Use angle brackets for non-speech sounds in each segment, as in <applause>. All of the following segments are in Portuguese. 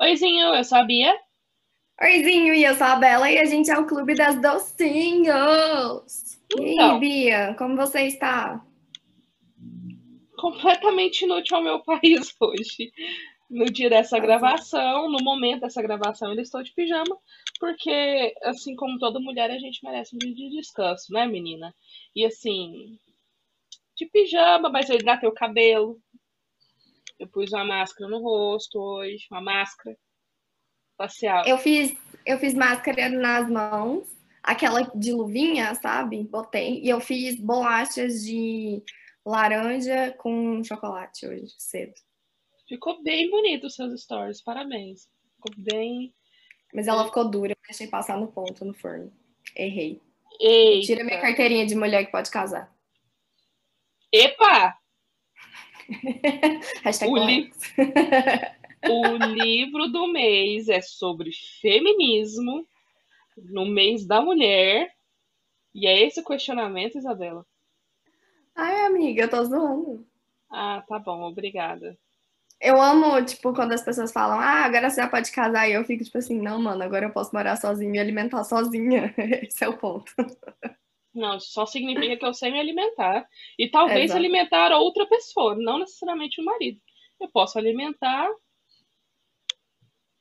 Oizinho, eu sou a Bia. Oizinho, e eu sou a Bela e a gente é o Clube das Docinhos. E aí, Então. Bia, como você está? Completamente inútil ao meu <laughs> país hoje. No dia dessa Azul. gravação, no momento dessa gravação, eu estou de pijama, porque, assim como toda mulher, a gente merece um dia de descanso, né, menina? E assim, de pijama, mas eu hidratei o cabelo. Eu pus uma máscara no rosto hoje, uma máscara facial. Eu fiz, eu fiz máscara nas mãos, aquela de luvinha, sabe? Botei. E eu fiz bolachas de laranja com chocolate hoje, cedo. Ficou bem bonito os seus stories, parabéns. Ficou bem. Mas ela ficou dura, eu deixei passar no ponto, no forno. Errei. Eita. Tira minha carteirinha de mulher que pode casar. Epa! <laughs> Hashtag O li-. <laughs> O livro do mês é sobre feminismo no mês da mulher. E é esse o questionamento, Isabela? Ai, amiga, eu tô zoando. Ah, tá bom, obrigada. Eu amo, tipo, quando as pessoas falam, ah, agora você já pode casar, e eu fico, tipo assim, não, mano, agora eu posso morar sozinha e alimentar sozinha. <laughs> Esse é o ponto. Não, isso só significa que eu sei me alimentar. E talvez Exato. alimentar outra pessoa, não necessariamente o marido. Eu posso alimentar,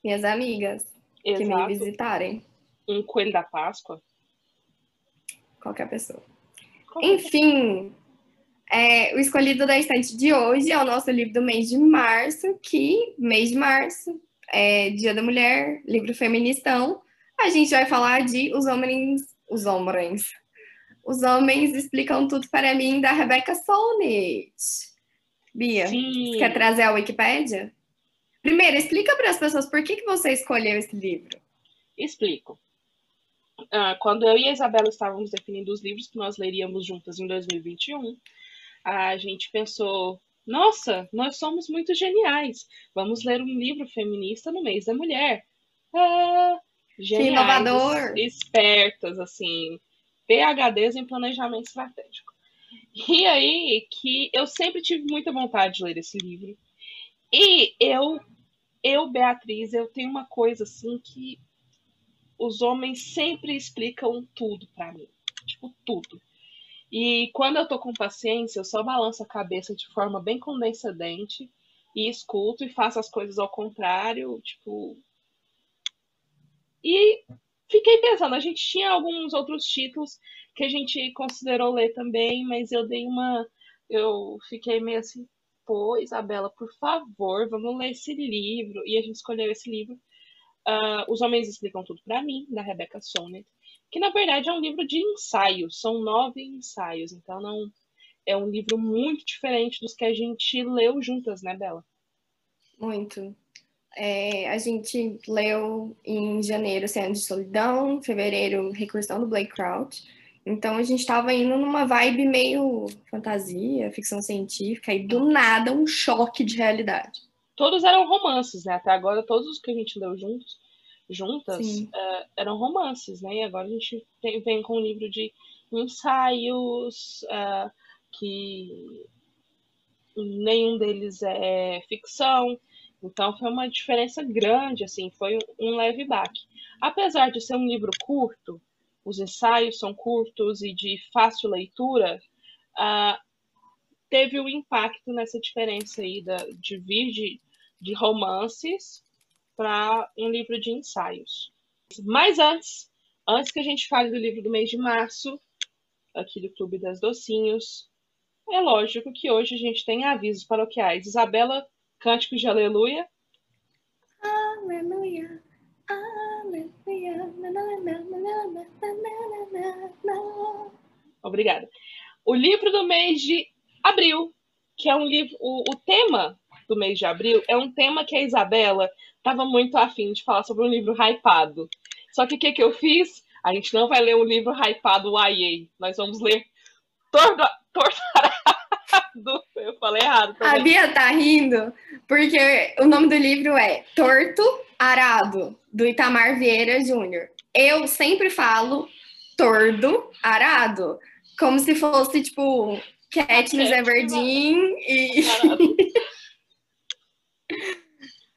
Minhas amigas que me exato, visitarem, um coelho da Páscoa. qualquer pessoa. Qualquer Enfim, é, o escolhido da estante de hoje é o nosso livro do mês de março, que, mês de março, é Dia da Mulher, livro feministão. A gente vai falar de Os Homens. Os Homens. Os Homens Explicam Tudo para Mim, da Rebecca Solnit. Bia, Sim. você quer trazer a Wikipédia? Primeiro, explica para as pessoas por que, que você escolheu esse livro. Explico. Ah, quando eu e a Isabela estávamos definindo os livros que nós leríamos juntas em 2021, a gente pensou: nossa, nós somos muito geniais. Vamos ler um livro feminista no mês da mulher. Ah, geniais, inovador. Espertas, assim, PHDs em planejamento estratégico. E aí que eu sempre tive muita vontade de ler esse livro. E eu, eu, Beatriz, eu tenho uma coisa assim que os homens sempre explicam tudo pra mim. Tipo, tudo. E quando eu tô com paciência, eu só balanço a cabeça de forma bem condescendente e escuto e faço as coisas ao contrário, tipo. E fiquei pensando, a gente tinha alguns outros títulos que a gente considerou ler também, mas eu dei uma. Eu fiquei meio assim, pô, Isabela, por favor, vamos ler esse livro. E a gente escolheu esse livro. Ah, Os Homens Explicam Tudo pra Mim, da Rebecca Solnit, que na verdade é um livro de ensaios, são nove ensaios, então não é um livro muito diferente dos que a gente leu juntas, né, Bela? Muito. É, a gente leu em janeiro Cena de Solidão, em fevereiro Recursão do Blake Crouch. Então a gente estava indo numa vibe meio fantasia, ficção científica, e do nada um choque de realidade. Todos eram romances, né? Até agora todos os que a gente leu juntos, juntas, eh, eram romances, né? E agora a gente tem- vem com um livro de ensaios, ah, que nenhum deles é ficção. Então foi uma diferença grande, assim, foi um leve baque. Apesar de ser um livro curto, os ensaios são curtos e de fácil leitura, ah, teve um impacto nessa diferença aí da, de vir de, de romances para um livro de ensaios. Mas antes, antes que a gente fale do livro do mês de março, aqui do Clube das Docinhos, é lógico que hoje a gente tem avisos paroquiais. Isabela, cânticos de aleluia. Aleluia, aleluia. Obrigada. O livro do mês de abril, que é um livro. O, o tema do mês de abril é um tema que a Isabela estava muito afim de falar sobre um livro hypado. Só que o que, que eu fiz? A gente não vai ler um livro hypado YA. Nós vamos ler Tordo, Tordo eu falei errado A também. Bia tá rindo porque o nome do livro é Torto Arado, do Itamar Vieira Júnior. Eu sempre falo tordo arado, como se fosse tipo Katniss Everdeen e <laughs>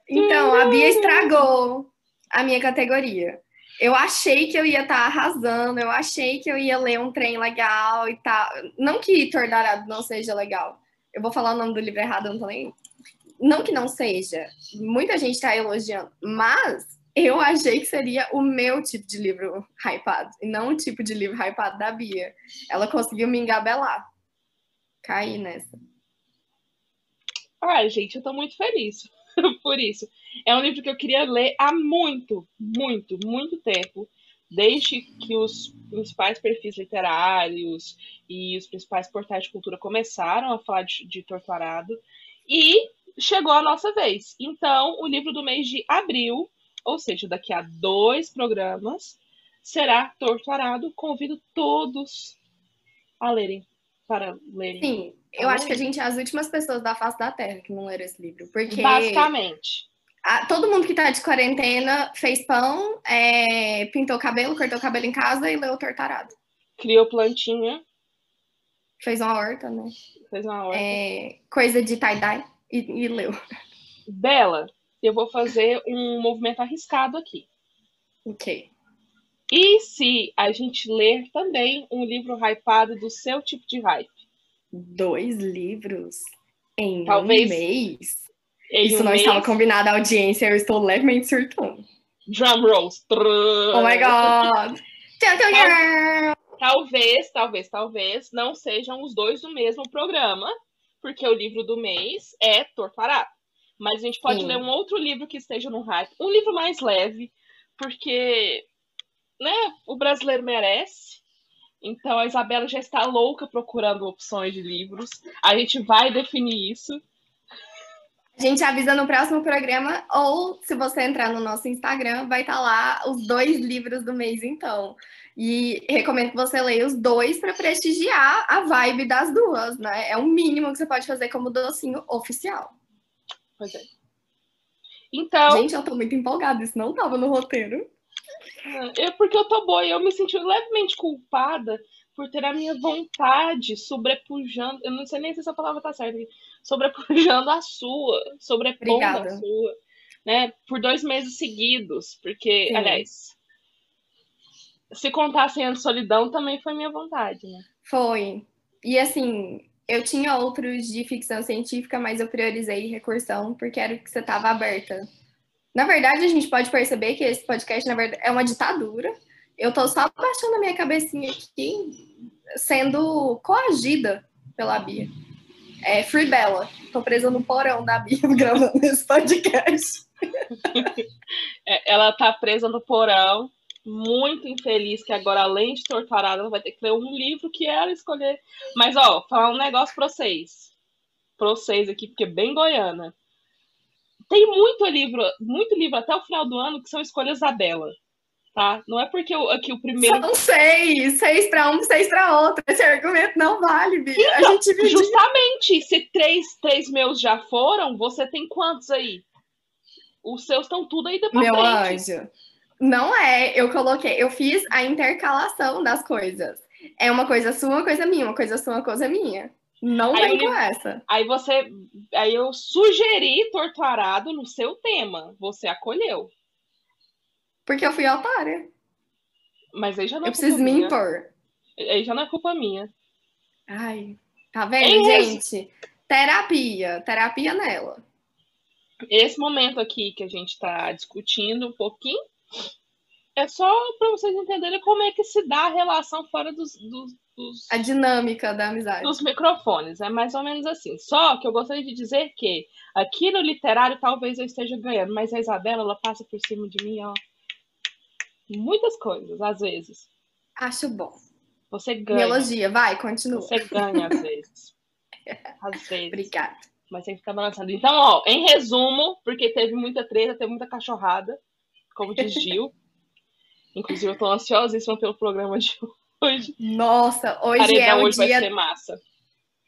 então a Bia estragou a minha categoria. Eu achei que eu ia estar tá arrasando, eu achei que eu ia ler um trem legal e tal. Não que Tordarado não seja legal. Eu vou falar o nome do livro errado, eu não tô nem. Não que não seja. Muita gente está elogiando, mas eu achei que seria o meu tipo de livro hypado, e não o tipo de livro hypado da Bia. Ela conseguiu me engabelar. Caí nessa. Ai, gente, eu tô muito feliz <laughs> por isso. É um livro que eu queria ler há muito, muito, muito tempo. Desde que os principais perfis literários e os principais portais de cultura começaram a falar de, de Torturado. E chegou a nossa vez. Então, o livro do mês de abril, ou seja, daqui a dois programas, será Torturado. Convido todos a lerem, para lerem. Sim, eu acho que a gente é as últimas pessoas da face da Terra que não leram esse livro. Porque. Basicamente. A, todo mundo que tá de quarentena fez pão, é, pintou cabelo, cortou cabelo em casa e leu Tortarado. Criou plantinha. Fez uma horta, né? Fez uma horta. É, coisa de tie-dye e, e leu. Bela, eu vou fazer um movimento arriscado aqui. Ok. E se a gente ler também um livro hypado do seu tipo de hype? Dois livros em Talvez, um mês? Em Isso um não mês... estava combinado a audiência, eu estou levemente surtando. Drum rolls. Oh my god! talvez, talvez, talvez não sejam os dois do mesmo programa, porque o livro do mês é Torturado. Mas a gente pode Sim. ler um outro livro que esteja no hype, um livro mais leve, porque né, o brasileiro merece. Então a Isabela já está louca procurando opções de livros. A gente vai definir isso. A gente avisa no próximo programa, ou se você entrar no nosso Instagram, vai estar lá os dois livros do mês, então. E recomendo que você leia os dois para prestigiar a vibe das duas, né? É o mínimo que você pode fazer como docinho oficial. Pois é. Então. Gente, eu tô muito empolgada, isso não tava no roteiro. É porque eu tô boa e eu me senti levemente culpada por ter a minha vontade sobrepujando. Eu não sei nem se essa palavra tá certa. Sobrepujando a sua. Sobrepondo Obrigada. a sua. Né? Por dois meses seguidos. Porque, Sim. aliás, se contassem a solidão também foi minha vontade, né? Foi. E assim, eu tinha outros de ficção científica, mas eu priorizei recursão porque era o que você tava aberta. Na verdade, a gente pode perceber que esse podcast, na verdade, é uma ditadura. Eu tô só baixando a minha cabecinha aqui, sendo coagida pela Bia. É Free Bella. Tô presa no porão da Bia <laughs> gravando esse podcast. <laughs> É, ela tá presa no porão, muito infeliz, que agora, além de torturada, ela vai ter que ler um livro que ela escolher. Mas, ó, falar um negócio pra vocês. Pra vocês aqui, porque é bem goiana. Tem muito livro, muito livro até o final do ano que são escolhas da Bela. Tá? Não é porque o, aqui o primeiro. São seis, seis para um, seis para outro. Esse argumento não vale, Bia. Então, a gente justamente, se três, três meus já foram, você tem quantos aí? Os seus estão tudo aí depois. Meu frente. anjo. Não é, eu coloquei, eu fiz a intercalação das coisas. É uma coisa sua, uma coisa minha, uma coisa sua, uma coisa minha. Não aí vem com essa. Aí você. Aí eu sugeri torturado no seu tema. Você acolheu. Porque eu fui otária. Mas aí já não é Eu preciso me minha. impor. Aí já não é culpa minha. Ai, tá vendo, gente? Terapia. Terapia nela. Esse momento aqui que a gente tá discutindo um pouquinho é só para vocês entenderem como é que se dá a relação fora dos, dos, dos, A dinâmica da amizade. Dos microfones. É mais ou menos assim. Só que eu gostaria de dizer que aqui no literário talvez eu esteja ganhando, mas a Isabela, ela passa por cima de mim, ó. Muitas coisas, às vezes. Acho bom. Você ganha. Me elogia, vai, continua. Você ganha às vezes. <laughs> Às vezes. Obrigada. Mas tem que ficar balançando. Então, ó, em resumo, porque teve muita treta, teve muita cachorrada, como diz Gil. <laughs> Inclusive, eu tô ansiosíssima pelo programa de hoje. Nossa, hoje paredão é o hoje dia... vai ser massa.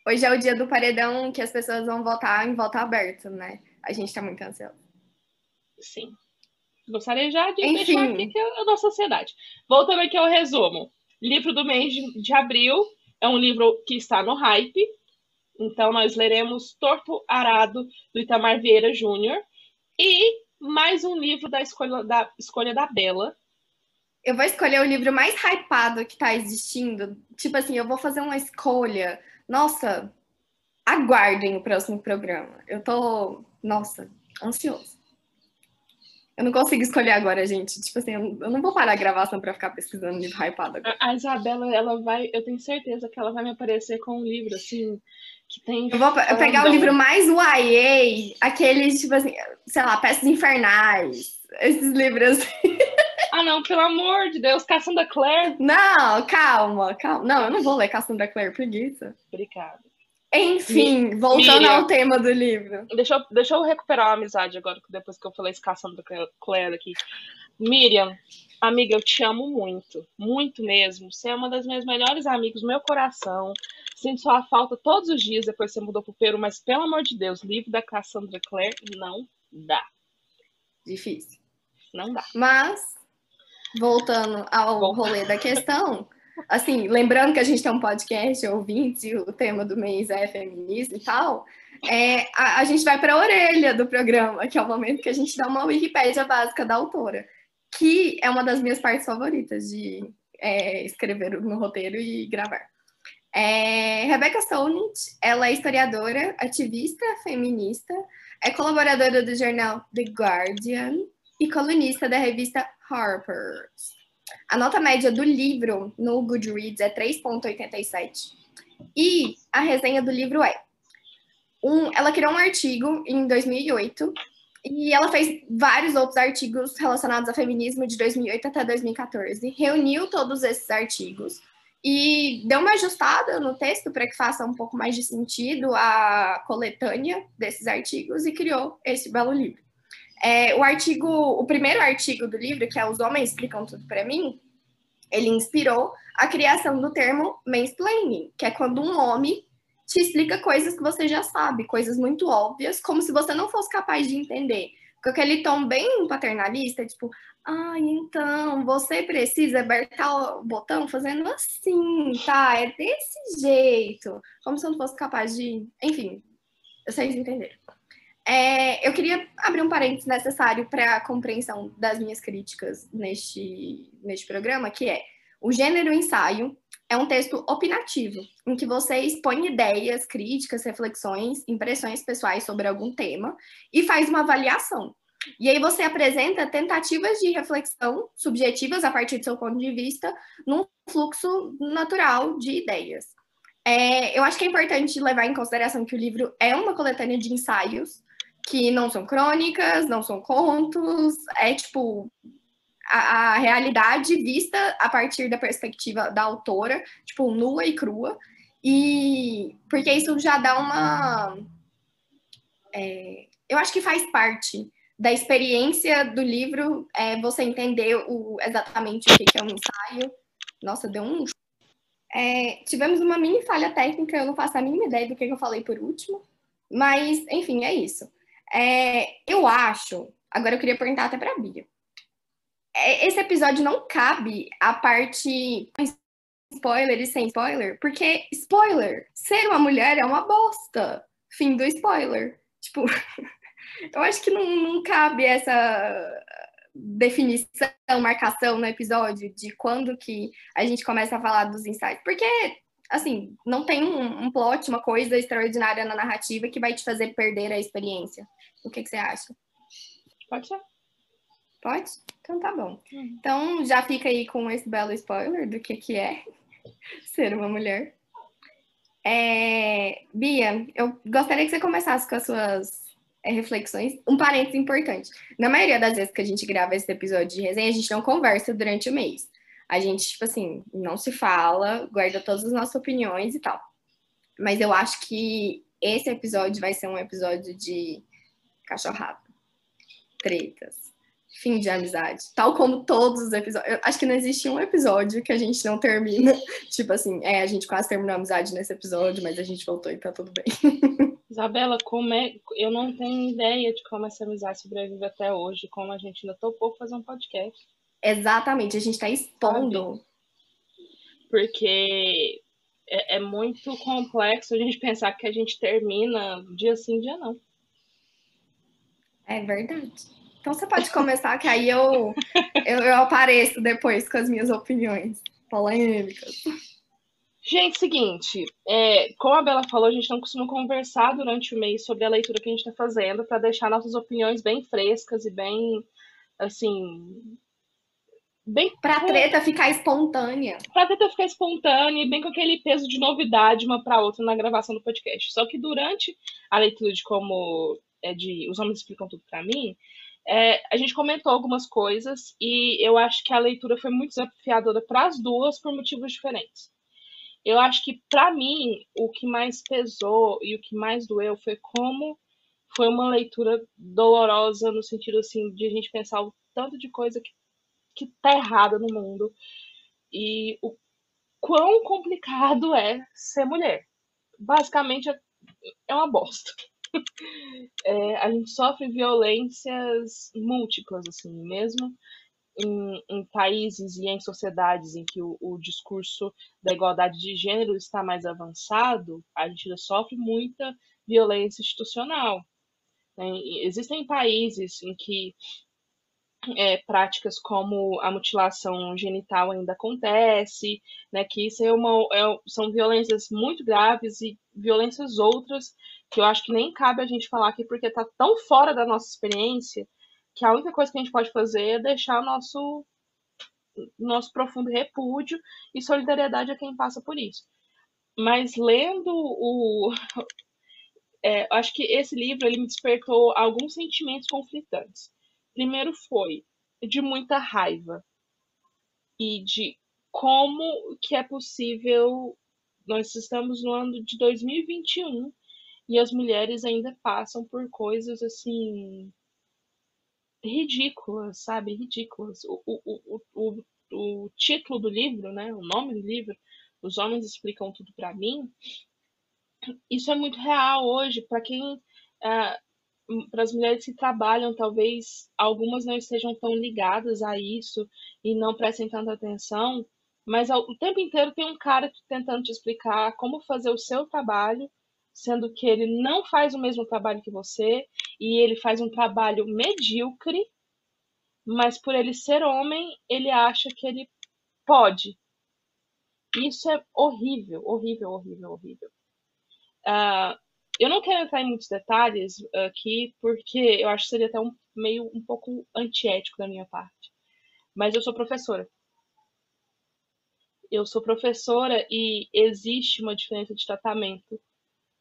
Hoje é o dia do paredão que as pessoas vão votar em voto aberto, né? A gente tá muito ansioso. Sim. Gostaria já de Enfim. deixar aqui que é a nossa sociedade. Voltando aqui ao resumo. Livro do mês de, de abril é um livro que está no hype. Então, nós leremos Torto Arado, do Itamar Vieira Júnior. E mais um livro da escolha da, escolha da Bela. Eu vou escolher o livro mais hypado que tá existindo. Tipo assim, eu vou fazer uma escolha. Nossa, aguardem o próximo programa. Eu tô, nossa, ansioso. Eu não consigo escolher agora, gente. Tipo assim, eu não vou parar a gravação pra ficar pesquisando livro hypado agora. A Isabela, ela vai, eu tenho certeza que ela vai me aparecer com um livro assim, que tem. Eu vou pegar o livro mais YA, aqueles, tipo assim, sei lá, Peças Infernais, esses livros. <laughs> Ah, não, pelo amor de Deus, Cassandra Clare. Não, calma, calma. Não, eu não vou ler Cassandra Clare, preguiça. Obrigada. Enfim, voltando Miriam, ao tema do livro. Deixa eu, deixa eu recuperar a amizade agora, depois que eu falei esse Cassandra Clare aqui. Miriam, amiga, eu te amo muito, muito mesmo. Você é uma das minhas melhores amigas, meu coração. Sinto sua falta todos os dias depois que você mudou pro Peru, mas pelo amor de Deus, livro da Cassandra Clare não dá. Difícil. Não dá. Mas, voltando ao Bom. rolê da questão, assim, lembrando que a gente tem um podcast, ouvintes, e o tema do mês é feminismo e tal, é, a, a gente vai para a orelha do programa, que é o momento que a gente dá uma Wikipédia básica da autora, que é uma das minhas partes favoritas de é, escrever no roteiro e gravar. É, Rebecca Solnit, ela é historiadora, ativista, feminista, é colaboradora do jornal The Guardian e colunista da revista Harper's. A nota média do livro no Goodreads é 3,87. E a resenha do livro é: um, ela criou um artigo em 2008 e ela fez vários outros artigos relacionados ao feminismo de 2008 até 2014. Reuniu todos esses artigos e deu uma ajustada no texto para que faça um pouco mais de sentido a coletânea desses artigos e criou esse belo livro. É, o artigo, o primeiro artigo do livro, que é Os Homens Explicam Tudo para Mim, ele inspirou a criação do termo mansplaining, que é quando um homem te explica coisas que você já sabe, coisas muito óbvias, como se você não fosse capaz de entender. Com aquele tom bem paternalista, tipo, ah, então, você precisa apertar o botão fazendo assim, tá? É desse jeito. Como se eu não fosse capaz de. Enfim, vocês entenderam. É, eu queria abrir um parênteses necessário para a compreensão das minhas críticas neste, neste programa, que é o gênero ensaio é um texto opinativo, em que você expõe ideias, críticas, reflexões, impressões pessoais sobre algum tema e faz uma avaliação. E aí você apresenta tentativas de reflexão subjetivas a partir do seu ponto de vista num fluxo natural de ideias. É, eu acho que é importante levar em consideração que o livro é uma coletânea de ensaios que não são crônicas, não são contos, é tipo a, a, realidade vista a partir da perspectiva da autora, tipo, nua e crua. E porque isso já dá uma. É, eu acho que faz parte da experiência do livro é, você entender o, exatamente o que, é um ensaio. Nossa, deu um. É, tivemos uma mini falha técnica, eu não faço a mínima ideia do que eu falei por último. Mas, enfim, é isso. É, eu acho. Agora eu queria perguntar até para a Bia. É, esse episódio não cabe a parte spoiler e sem spoiler, porque spoiler, ser uma mulher é uma bosta. Fim do spoiler. Tipo, <laughs> eu acho que não, não cabe essa definição, marcação no episódio de quando que a gente começa a falar dos insights. Porque assim, não tem um, um plot, uma coisa extraordinária na narrativa que vai te fazer perder a experiência. O que, que você acha? Pode ser. Pode? Então tá bom. Hum. Então já fica aí com esse belo spoiler do que, que é <laughs> ser uma mulher. É... Bia, eu gostaria que você começasse com as suas é, reflexões. Um parênteses importante. Na maioria das vezes que a gente grava esse episódio de resenha, a gente não conversa durante o mês a gente, tipo assim, não se fala, guarda todas as nossas opiniões e tal. Mas eu acho que esse episódio vai ser um episódio de cachorrada, tretas, fim de amizade. Tal como todos os episódios. Eu acho que não existe um episódio que a gente não termina. <laughs> Tipo assim, é, a gente quase terminou a amizade nesse episódio, mas a gente voltou e tá tudo bem. <laughs> Isabela, como é. Eu não tenho ideia de como essa amizade sobrevive até hoje, como a gente ainda topou fazer um podcast. Exatamente, a gente está expondo. Porque é, é, muito complexo a gente pensar que a gente termina dia sim, dia não. É verdade. Então você pode começar, que aí eu, eu, eu apareço depois com as minhas opiniões polêmicas. Gente, seguinte, é, como a Bela falou, a gente não costuma conversar durante o mês sobre a leitura que a gente está fazendo, para deixar nossas opiniões bem frescas e bem, assim, bem pra treta ficar espontânea. Pra treta ficar espontânea e bem com aquele peso de novidade uma para outra na gravação do podcast. Só que durante a leitura de como é de os homens explicam tudo para mim, é, a gente comentou algumas coisas e eu acho que a leitura foi muito desafiadora para as duas por motivos diferentes. Eu acho que para mim o que mais pesou e o que mais doeu foi como foi uma leitura dolorosa no sentido assim de a gente pensar o tanto de coisa que que tá errada no mundo e o quão complicado é ser mulher. Basicamente é, é uma bosta. <laughs> É, a gente sofre violências múltiplas, assim, mesmo em, em, países e em sociedades em que o, o, discurso da igualdade de gênero está mais avançado, a gente sofre muita violência institucional. Né? Existem países em que é, práticas como a mutilação genital ainda acontece, né, que isso é uma, é, são violências muito graves e violências outras que eu acho que nem cabe a gente falar aqui porque está tão fora da nossa experiência que a única coisa que a gente pode fazer é deixar o nosso nosso profundo repúdio e solidariedade a quem passa por isso. Mas lendo o <laughs> é, acho que esse livro ele me despertou alguns sentimentos conflitantes primeiro foi de muita raiva e de como que é possível nós estamos no ano de 2021 e as mulheres ainda passam por coisas assim ridículas, sabe? Ridículas. O, o, o, o, o título do livro, né? O nome do livro, Os Homens Explicam Tudo para Mim. Isso é muito real hoje para quem uh, para as mulheres que trabalham, talvez algumas não estejam tão ligadas a isso e não prestem tanta atenção, mas o tempo inteiro tem um cara tentando te explicar como fazer o seu trabalho, sendo que ele não faz o mesmo trabalho que você e ele faz um trabalho medíocre, mas por ele ser homem, ele acha que ele pode. Isso é horrível, horrível, horrível, horrível. Uh, eu não quero entrar em muitos detalhes aqui, porque eu acho que seria até um, meio um pouco antiético da minha parte. Mas eu sou professora. Eu sou professora e existe uma diferença de tratamento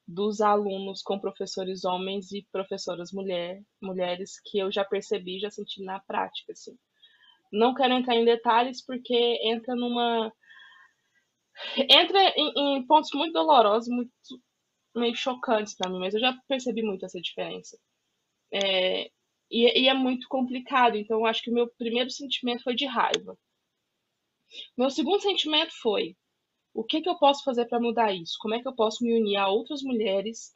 dos alunos com professores homens e professoras mulher, mulheres que eu já percebi, já senti na prática, assim. Não quero entrar em detalhes porque entra numa entra em, em pontos muito dolorosos, muito meio chocantes para mim, mas eu já percebi muito essa diferença. É, e, e, é muito complicado, então eu acho que o meu primeiro sentimento foi de raiva. Meu segundo sentimento foi: o que, que eu posso fazer para mudar isso? Como é que eu posso me unir a outras mulheres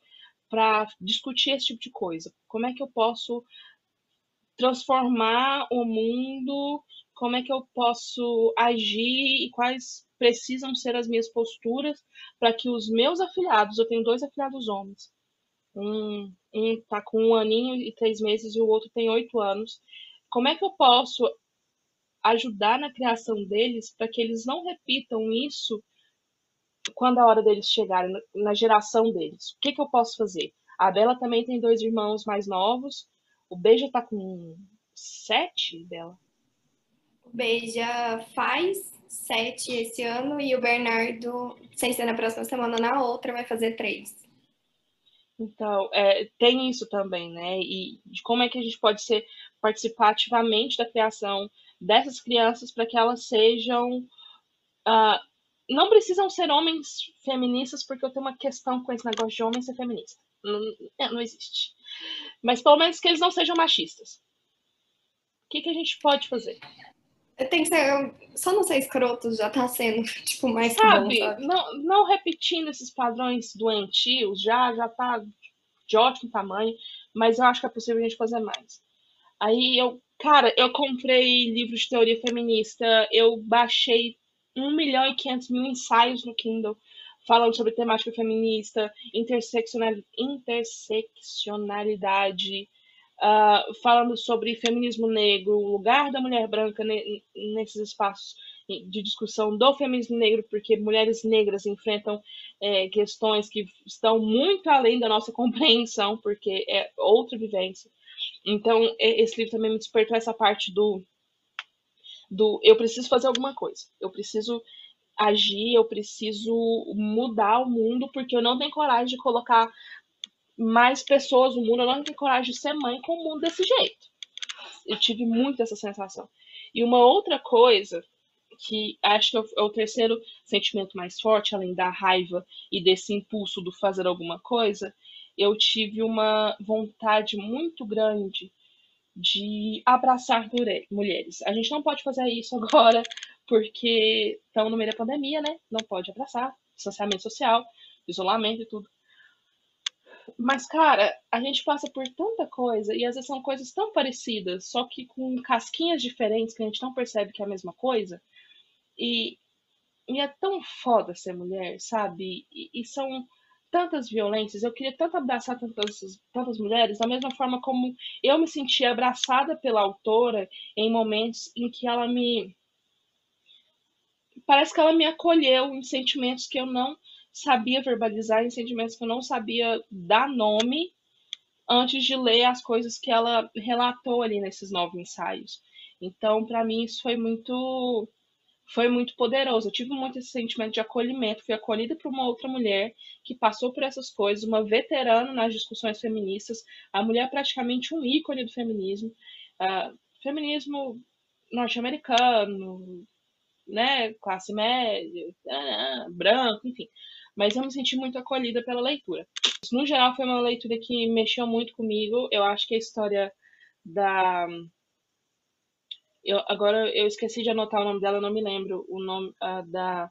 para discutir esse tipo de coisa? Como é que eu posso transformar o mundo? Como é que eu posso agir e quais precisam ser as minhas posturas para que os meus afiliados, eu tenho dois afiliados homens, um, um tá com um aninho e três meses e o outro tem oito anos, como é que eu posso ajudar na criação deles para que eles não repitam isso quando a hora deles chegarem, na geração deles? O que, que eu posso fazer? A Bela também tem dois irmãos mais novos, o Beija tá com sete dela. O Beija faz sete esse ano e o Bernardo, sem ser na próxima semana, na outra, vai fazer três. Então, é, tem isso também, né? E de como é que a gente pode ser participar ativamente da criação dessas crianças para que elas sejam. Uh, não precisam ser homens feministas, porque eu tenho uma questão com esse negócio de homem ser feminista. Não, é, não existe. Mas pelo menos que eles não sejam machistas. O que, que a gente pode fazer? Tem que ser. Só não ser escroto já tá sendo, <laughs> tipo, mais sabe, bom, sabe? Não, não repetindo esses padrões doentios, já, já tá de ótimo tamanho, mas eu acho que é possível a gente fazer mais. Aí eu, cara, eu comprei livros de teoria feminista, eu baixei 1 milhão e 500 mil ensaios no Kindle falando sobre temática feminista, interseccionalidade, uh, falando sobre feminismo negro, o lugar da mulher branca nesses espaços de discussão do feminismo negro, porque mulheres negras enfrentam é, questões que estão muito além da nossa <laughs> compreensão, porque é outra vivência. Então, esse livro também me despertou essa parte do, do eu preciso fazer alguma coisa, eu preciso agir, eu preciso mudar o mundo, porque eu não tenho coragem de colocar mais pessoas no mundo, eu não tenho coragem de ser mãe com o mundo desse jeito. Eu tive muito essa sensação. E uma outra coisa que acho que é o terceiro sentimento mais forte, além da raiva e desse impulso do fazer alguma coisa, eu tive uma vontade muito grande de abraçar mulheres. A gente não pode fazer isso <laughs> agora porque estamos no meio da pandemia, né? Não pode abraçar, distanciamento social, isolamento e tudo. Mas, cara, a gente passa por tanta coisa e às vezes são coisas tão parecidas, só que com casquinhas diferentes que a gente não percebe que é a mesma coisa. E, e é tão foda ser mulher, sabe? E, e são tantas violências. Eu queria tanto abraçar tantas, tantas mulheres, da mesma forma como eu me sentia abraçada pela autora em momentos em que ela me. Parece que ela me acolheu em sentimentos que eu não sabia verbalizar, em sentimentos que eu não sabia dar nome antes de ler as coisas que ela relatou ali nesses nove ensaios. Então, para mim, isso foi muito foi muito poderoso. Eu tive muito esse sentimento de acolhimento. Fui acolhida por uma outra mulher que passou por essas coisas, uma veterana nas discussões feministas, a mulher praticamente um ícone do feminismo, uh, feminismo norte-americano, né, classe média, branco, enfim. Mas eu me senti muito acolhida pela leitura. No geral, foi uma leitura que mexeu muito comigo. Eu acho que a história da eu, agora eu esqueci de anotar o nome dela, não me lembro o nome uh, da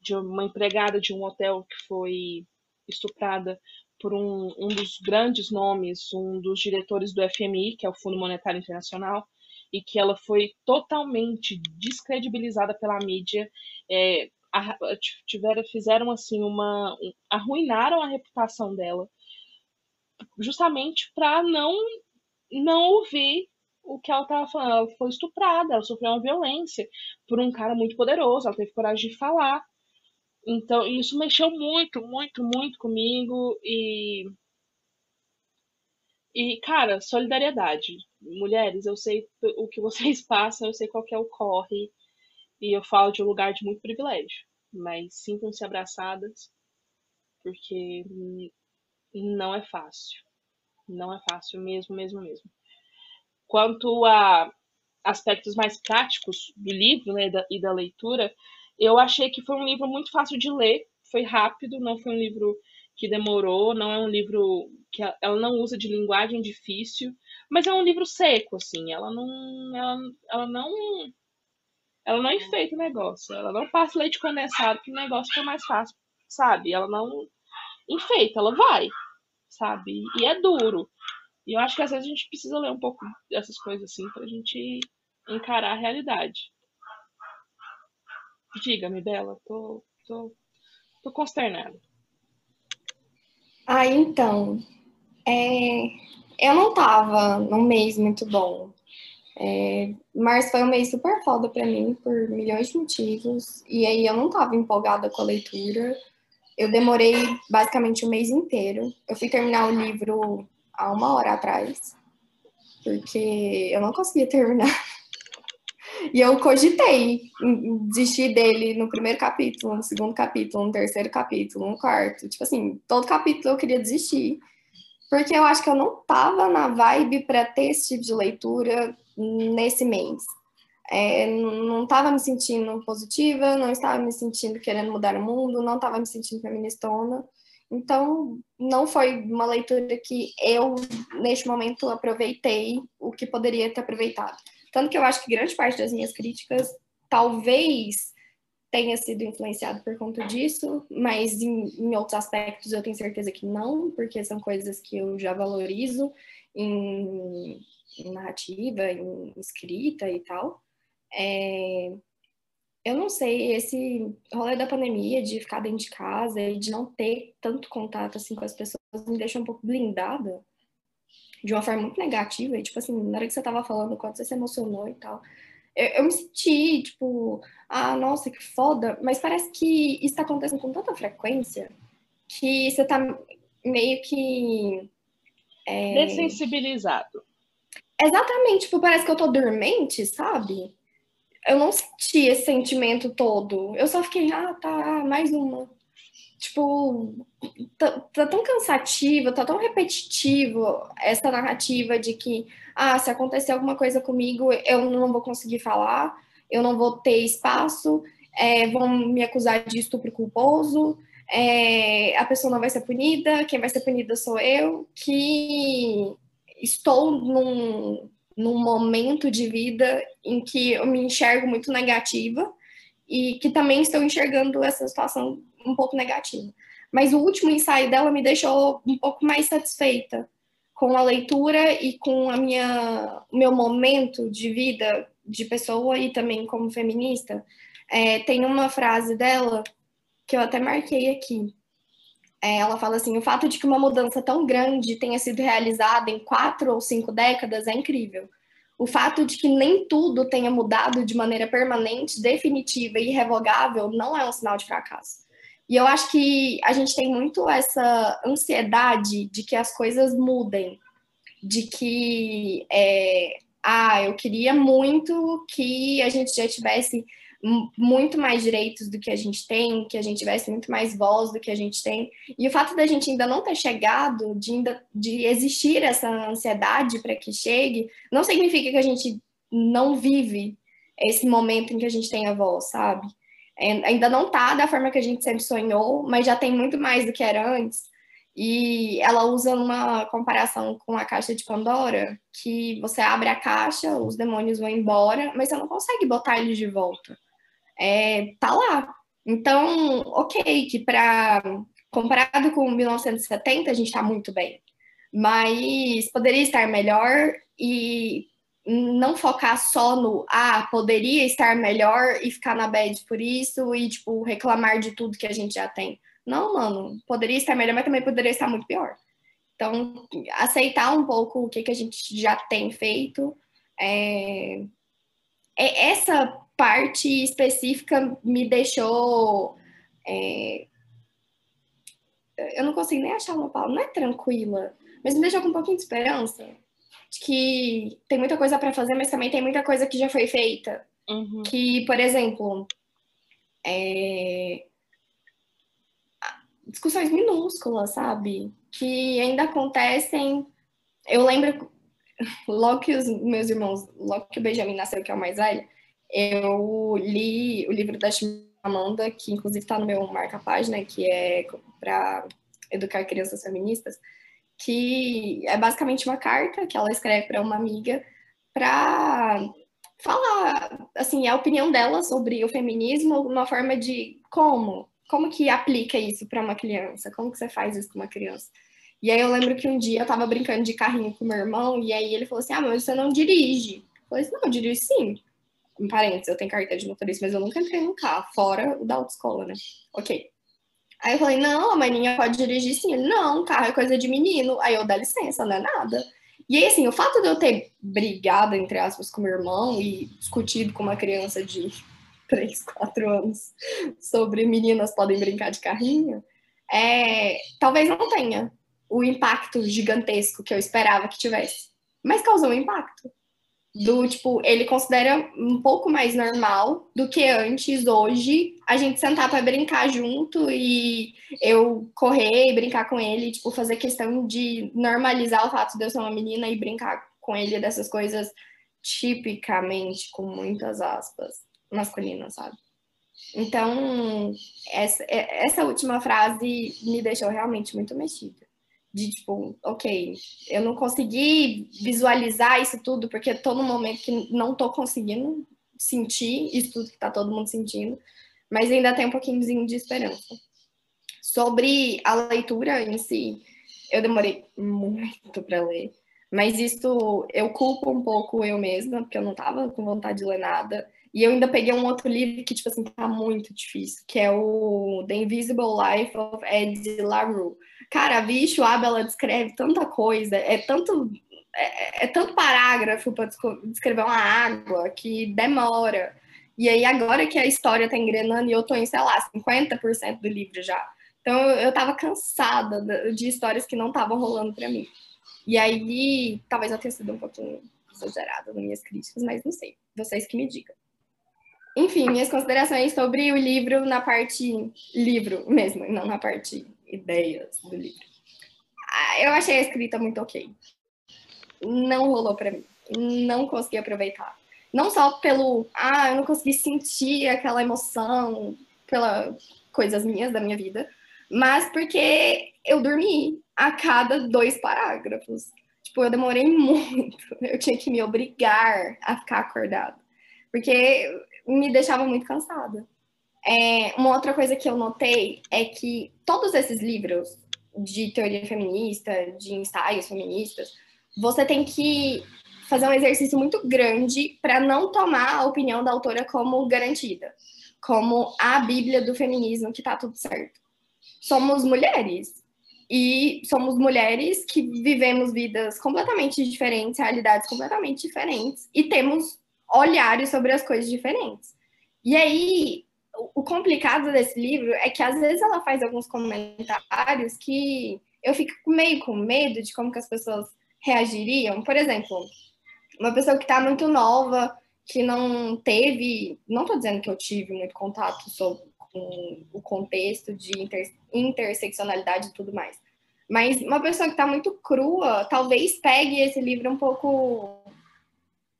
de uma empregada de um hotel que foi estuprada por um, um dos grandes nomes, um dos diretores do FMI, que é o Fundo Monetário Internacional, e que ela foi totalmente descredibilizada pela mídia. É, tiveram, fizeram assim uma. arruinaram a reputação dela, justamente para não, não ouvir o que ela estava falando. Ela foi estuprada, ela sofreu uma violência por um cara muito poderoso, ela teve coragem de falar. Então, isso mexeu muito, muito, muito comigo e. E, cara, solidariedade. Mulheres, eu sei o que vocês <laughs> passam, eu sei qual que é o corre, e eu falo de um lugar de muito privilégio. Mas sintam-se abraçadas, porque não é fácil. Não é fácil mesmo, mesmo, mesmo. Quanto a aspectos mais práticos do livro né, e da leitura, eu achei que foi um livro muito fácil de ler, foi rápido, não foi um livro que demorou, não é um livro que ela não usa de linguagem difícil, mas é um livro seco, assim, ela não, ela, ela não, ela não enfeita o negócio, ela não passa leite condensado que o negócio fica mais fácil, sabe? Ela não enfeita, ela vai, sabe? E é duro. E eu acho que às vezes a gente precisa ler um pouco dessas coisas assim pra gente encarar a realidade. Diga-me, Bela, tô, tô, tô consternada. Ah, então. É, eu não tava num mês muito bom. É, março foi um mês super foda pra mim, por milhões de motivos. E aí eu não tava empolgada com a leitura. Eu demorei basicamente o mês inteiro. Eu fui terminar o livro há uma hora atrás, porque eu não conseguia terminar. <laughs> E eu cogitei desistir dele no primeiro capítulo, no segundo capítulo, no terceiro capítulo, no quarto. Tipo assim, todo capítulo eu queria desistir. Porque eu acho que eu não tava na vibe para ter esse tipo de leitura nesse mês. É, não estava me sentindo positiva, não estava me sentindo querendo mudar o mundo, não estava me sentindo feministona. Então, não foi uma leitura que eu, neste momento, aproveitei o que poderia ter aproveitado. Tanto que eu acho que grande parte das minhas críticas talvez tenha sido influenciado por conta disso, mas em, em, outros aspectos eu tenho certeza que não, porque são coisas que eu já valorizo em, em narrativa, em escrita e tal. É, eu não sei, esse rolê da pandemia, de ficar dentro de casa e de não ter tanto contato assim com as pessoas, me deixa um pouco blindada de uma forma muito negativa, e tipo assim, na hora que você tava falando, quando você se emocionou e tal, eu, eu me senti, tipo, ah, nossa, que foda, mas parece que isso tá acontecendo com tanta frequência que você tá meio que. É... Dessensibilizado. Exatamente, tipo, parece que eu tô dormente, sabe? Eu não senti esse sentimento todo. Eu só fiquei, ah, tá, mais uma. Tipo, tá, tá tão cansativo, tá tão repetitivo essa narrativa de que, ah, se acontecer alguma coisa comigo, eu não vou conseguir falar, eu não vou ter espaço, é, vão me acusar de estupro culposo, é, a pessoa não vai ser punida, quem vai ser punida sou eu, que estou num, num momento de vida em que eu me enxergo muito negativa e que também estou enxergando essa situação um pouco negativa. Mas o último ensaio dela me deixou um pouco mais satisfeita com a leitura e com a minha meu momento de vida de pessoa e também como feminista. É, tem uma frase dela que eu até marquei aqui. É, ela fala assim: o fato de que uma mudança tão grande tenha sido realizada em quatro ou cinco décadas é incrível. O fato de que nem tudo tenha mudado de maneira permanente, definitiva e irrevogável não é um sinal de fracasso. E eu acho que a gente tem muito essa ansiedade de que as coisas mudem, de que é, ah, eu queria muito que a gente já tivesse muito mais direitos do que a gente tem, que a gente tivesse muito mais voz do que a gente tem. E o fato da gente ainda não ter chegado, de, ainda, de existir essa ansiedade para que chegue, não significa que a gente não vive esse momento em que a gente tem a voz, sabe? É, ainda não tá da forma que a gente sempre sonhou, mas já tem muito mais do que era antes. E ela usa uma comparação com a caixa de Pandora, que você abre a caixa, os demônios vão embora, mas você não consegue botar eles de volta é, tá lá. Então, ok, que para comparado com 1970 a gente está muito bem, mas poderia estar melhor e não focar só no ah, poderia estar melhor e ficar na bad por isso e tipo reclamar de tudo que a gente já tem. Não, mano, poderia estar melhor, mas também poderia estar muito pior. Então, aceitar um pouco o que, que a gente já tem feito. É... é essa parte específica me deixou. É... Eu não consigo nem achar uma palavra, não é tranquila, mas me deixou com um pouquinho de esperança. De que tem muita coisa para fazer, mas também tem muita coisa que já foi feita. Uhum. Que, por exemplo, é... discussões minúsculas, sabe? Que ainda acontecem. Eu lembro, logo que os meus irmãos, logo que o Benjamin nasceu, que é o mais velho, eu li o livro da Amanda, que inclusive está no meu marca-página, que é para educar crianças feministas, que é basicamente uma carta que ela escreve para uma amiga para falar assim a opinião dela sobre o feminismo, uma forma de como, como que aplica isso para uma criança, como que você faz isso com uma criança. E aí eu lembro que um dia eu estava brincando de carrinho com meu irmão e aí ele falou assim: "Ah, mas você não dirige?" Eu falei assim, "Não, eu dirijo sim." Em parênteses, eu tenho carteira de motorista, mas eu nunca entrei num carro, fora o da autoescola, né? Ok. Aí eu falei, não, a maninha pode dirigir sim. Ele, não, carro é coisa de menino. Aí eu, dá licença, não é nada. E aí, assim, o fato de eu ter brigado, entre aspas, com meu irmão e discutido com uma criança de <laughs> 3, 4 anos sobre meninas podem brincar de carrinho, é, talvez não tenha o impacto gigantesco que eu esperava que tivesse. Mas causou um impacto do tipo, ele considera um pouco mais normal do que antes, hoje, a gente sentar para brincar junto e eu correr e brincar com ele, tipo, fazer questão de normalizar o fato de eu ser uma menina e brincar com ele dessas coisas tipicamente, com muitas aspas, masculinas, sabe? Então, essa, essa última frase me deixou realmente muito mexida de tipo, ok, eu não consegui visualizar isso tudo porque tô num momento que não tô conseguindo sentir isso tudo que tá todo mundo sentindo, mas ainda tem um pouquinho de esperança. Sobre a leitura em si, eu demorei muito para ler, mas isso eu culpo um pouco eu mesma, porque eu não tava com vontade de ler nada. E eu ainda peguei um outro livro que, tipo assim, tá muito difícil, que é o The Invisible Life of Ed LaRue Cara, a Via ela descreve tanta coisa, é tanto é, é tanto parágrafo para descrever uma água que demora. E aí, agora que a história tá engrenando e eu tô em, sei lá, 50% do livro já. Então, eu tava cansada de histórias que não estavam rolando para mim. E aí, talvez eu tenha sido um pouquinho exagerada nas minhas críticas, mas não sei. Vocês que me digam. Enfim, minhas considerações sobre o livro na parte livro mesmo, não na parte ideias do livro. Ah, eu achei a escrita muito ok. Não rolou para mim. Não consegui aproveitar. Não só pelo, ah, eu não consegui sentir aquela emoção pela coisas minhas da minha vida, mas porque eu dormi a cada dois parágrafos. Tipo, eu demorei muito. <laughs> Eu tinha que me obrigar a ficar acordado. Porque me deixava muito cansada. É, uma outra coisa que eu notei é que todos esses livros de teoria feminista, de ensaios feministas, você tem que fazer um exercício muito grande para não tomar a opinião da autora como garantida, como a Bíblia do feminismo que tá tudo certo. Somos mulheres e somos mulheres que vivemos vidas completamente diferentes, realidades completamente diferentes e temos olhares sobre as coisas diferentes. E aí, o complicado desse livro é que às vezes ela faz alguns comentários que eu fico meio com medo de como que as pessoas reagiriam. Por exemplo, uma pessoa que está muito nova, que não teve, não estou dizendo que eu tive muito contato sobre, com o contexto de inter, interseccionalidade e tudo mais, mas uma pessoa que está muito crua, talvez pegue esse livro um pouco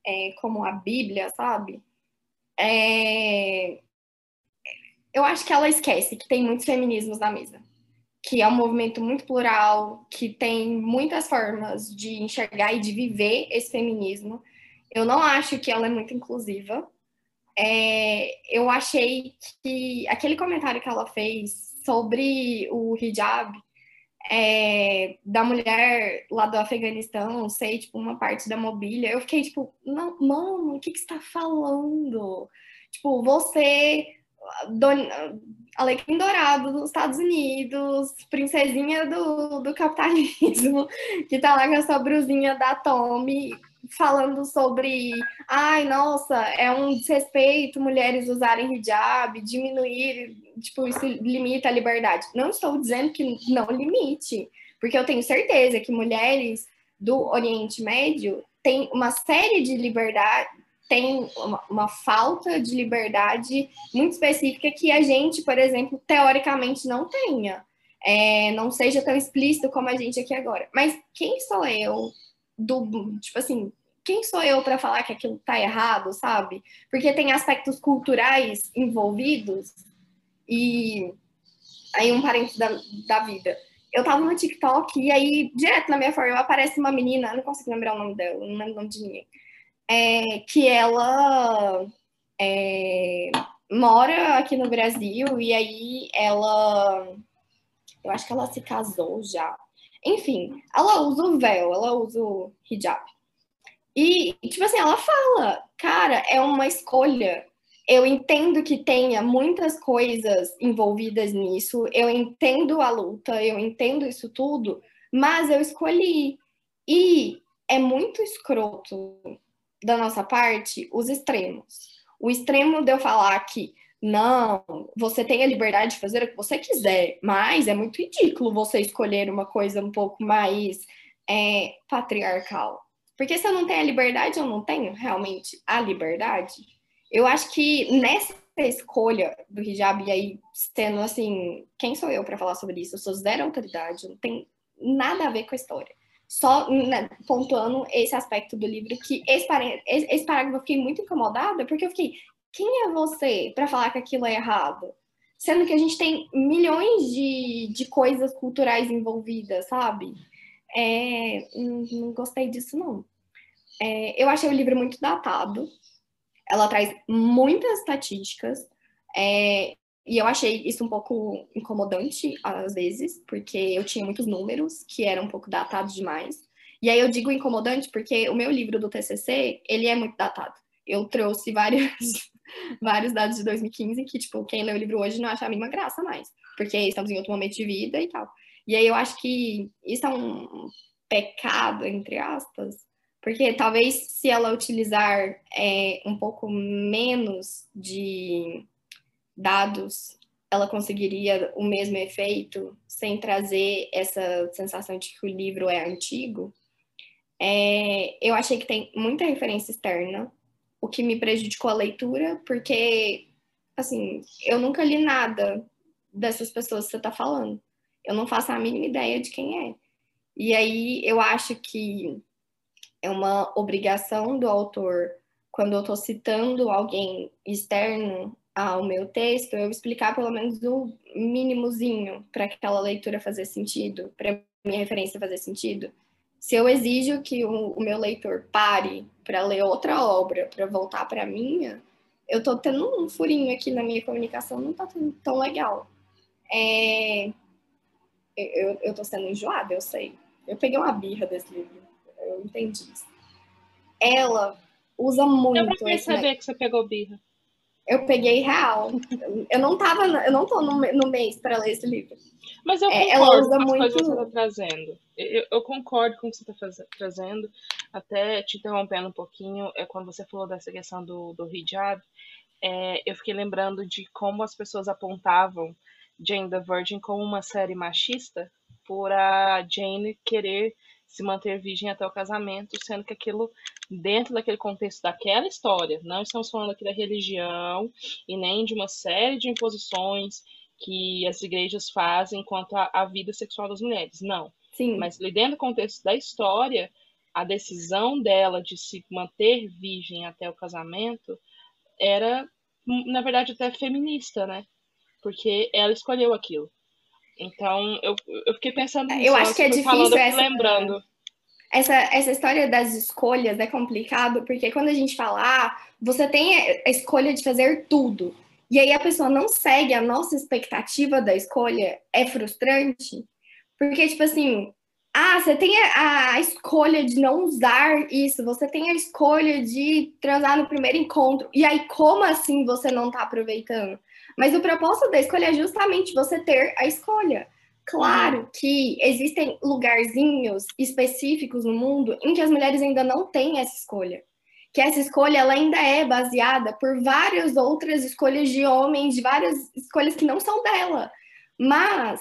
é, como a Bíblia, sabe? É... Eu acho que ela esquece que tem muitos feminismos na mesa, que é um movimento muito plural, que tem muitas formas de enxergar e de viver esse feminismo. Eu não acho que ela é muito inclusiva. É... Eu achei que aquele comentário que ela fez sobre o hijab é, da mulher lá do Afeganistão, sei, tipo, uma parte da mobília, eu fiquei tipo, não, mano, o que que você tá falando? Tipo, você. Alecrim Dourado dos Estados Unidos, princesinha do, do capitalismo, <laughs> que tá lá com a sua brusinha da Tommy, falando sobre, ai, nossa, é um desrespeito mulheres usarem hijab, diminuir, tipo, isso limita a liberdade. Não estou dizendo que não limite, porque eu tenho certeza que mulheres do Oriente Médio têm uma série de liberdade, tem uma, uma, falta de liberdade muito específica que a gente, por exemplo, teoricamente não tenha. É, não seja tão explícito como a gente aqui agora. Mas quem sou eu do, tipo assim, quem sou eu para falar que aquilo tá errado, sabe? Porque tem aspectos culturais envolvidos e aí um parente da, da vida. Eu tava no TikTok e aí, direto na minha forma, aparece uma menina, não consigo lembrar o nome dela, não lembro o nome de ninguém, é, que ela é, mora aqui no Brasil e aí ela, eu acho que ela se casou já, enfim, ela usa o véu, ela usa o hijab. E, tipo assim, ela fala, cara, é uma escolha. Eu entendo que tenha muitas coisas envolvidas nisso, eu entendo a luta, eu entendo isso tudo, mas eu escolhi. E é muito escroto da nossa parte os extremos. O extremo de eu falar que não, você tem a liberdade de fazer o que você quiser, mas é muito ridículo você escolher uma coisa um pouco mais é, patriarcal. Porque se eu não tenho a liberdade, eu não tenho realmente a liberdade. Eu acho que nessa escolha do hijab, e aí sendo assim, quem sou eu para falar sobre isso? Eu sou zero autoridade, não tem nada a ver com a história. Só né, pontuando esse aspecto do livro, que esse, esse parágrafo eu fiquei muito incomodada, porque eu fiquei, quem é você para falar que aquilo é errado? Sendo que a gente tem milhões de, de coisas culturais envolvidas, sabe? É, não, não gostei disso, não. É, eu achei o livro muito datado. Ela traz muitas estatísticas. É, e eu achei isso um pouco incomodante, às vezes, porque eu tinha muitos números que eram um pouco datados demais. E aí eu digo incomodante porque o meu livro do TCC, ele é muito datado. Eu trouxe vários <laughs> vários dados de 2015 que, tipo, quem lê o livro hoje não acha a mínima graça mais, porque estamos em outro momento de vida e tal. E aí eu acho que isso é um, pecado, entre aspas, porque talvez se ela utilizar é, um pouco menos de dados, ela conseguiria o mesmo efeito sem trazer essa sensação de que o livro é antigo. É, eu achei que tem muita referência externa, o que me prejudicou a leitura, porque, assim, eu nunca li nada dessas pessoas que você está falando. Eu não faço a mínima ideia de quem é. E aí eu acho que é uma obrigação do autor, quando eu estou citando alguém externo ao meu texto, eu explicar pelo menos o mínimozinho para aquela leitura fazer sentido, para minha referência fazer sentido. Se eu exijo que o, o meu leitor pare para ler outra obra, para voltar para a minha, eu estou tendo um furinho aqui na minha comunicação, não está tão legal. É... Eu, eu tô sendo enjoada, eu sei. Eu peguei uma birra desse livro eu entendi isso. Ela usa muito. Eu perceber que você pegou birra. Eu peguei real. eu não tava, eu não tô no, no mês para ler esse livro. Mas eu concordo é, ela usa com as muito... coisas que você tá trazendo. Eu, eu, concordo com o que você tá faz... trazendo. Até te interrompendo um pouquinho, é quando você falou dessa questão do, do hijab, é, eu fiquei lembrando de como as pessoas apontavam Jane the Virgin como uma série machista por a Jane querer se manter virgem até o casamento, sendo que aquilo, dentro daquele contexto daquela história, não estamos falando aqui da religião e nem de uma série de imposições que as igrejas fazem quanto à, vida sexual das mulheres, não. Sim. Mas dentro do contexto da história, a decisão dela de se manter virgem até o casamento era, na verdade, até feminista, né? Porque ela escolheu aquilo. Então, eu, eu fiquei pensando nisso. Eu acho que é difícil falando, essa, lembrando. Essa, essa história das escolhas é complicado, porque quando a gente fala, ah, você tem a escolha de fazer tudo, e aí a pessoa não segue a nossa expectativa da escolha, é frustrante. Porque, tipo assim, ah, você tem a, a, escolha de não usar isso, você tem a escolha de transar no primeiro encontro, e aí como assim você não tá aproveitando? Mas o propósito da escolha é justamente você ter a escolha. Claro que existem lugarzinhos específicos no mundo em que as mulheres ainda não têm essa escolha. Que essa escolha ela ainda é baseada por várias outras escolhas de homens, de várias escolhas que não são dela. Mas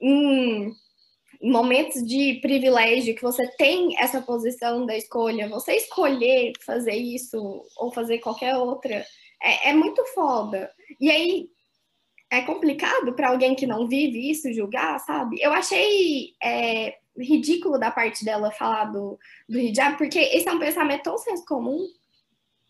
em momentos de privilégio que você tem essa posição da escolha, você escolher fazer isso ou fazer qualquer outra, é, é muito foda. E aí, é complicado para alguém que não vive isso julgar, sabe? Eu achei é, ridículo da parte dela falar do, do hijab, porque esse é um pensamento tão senso comum.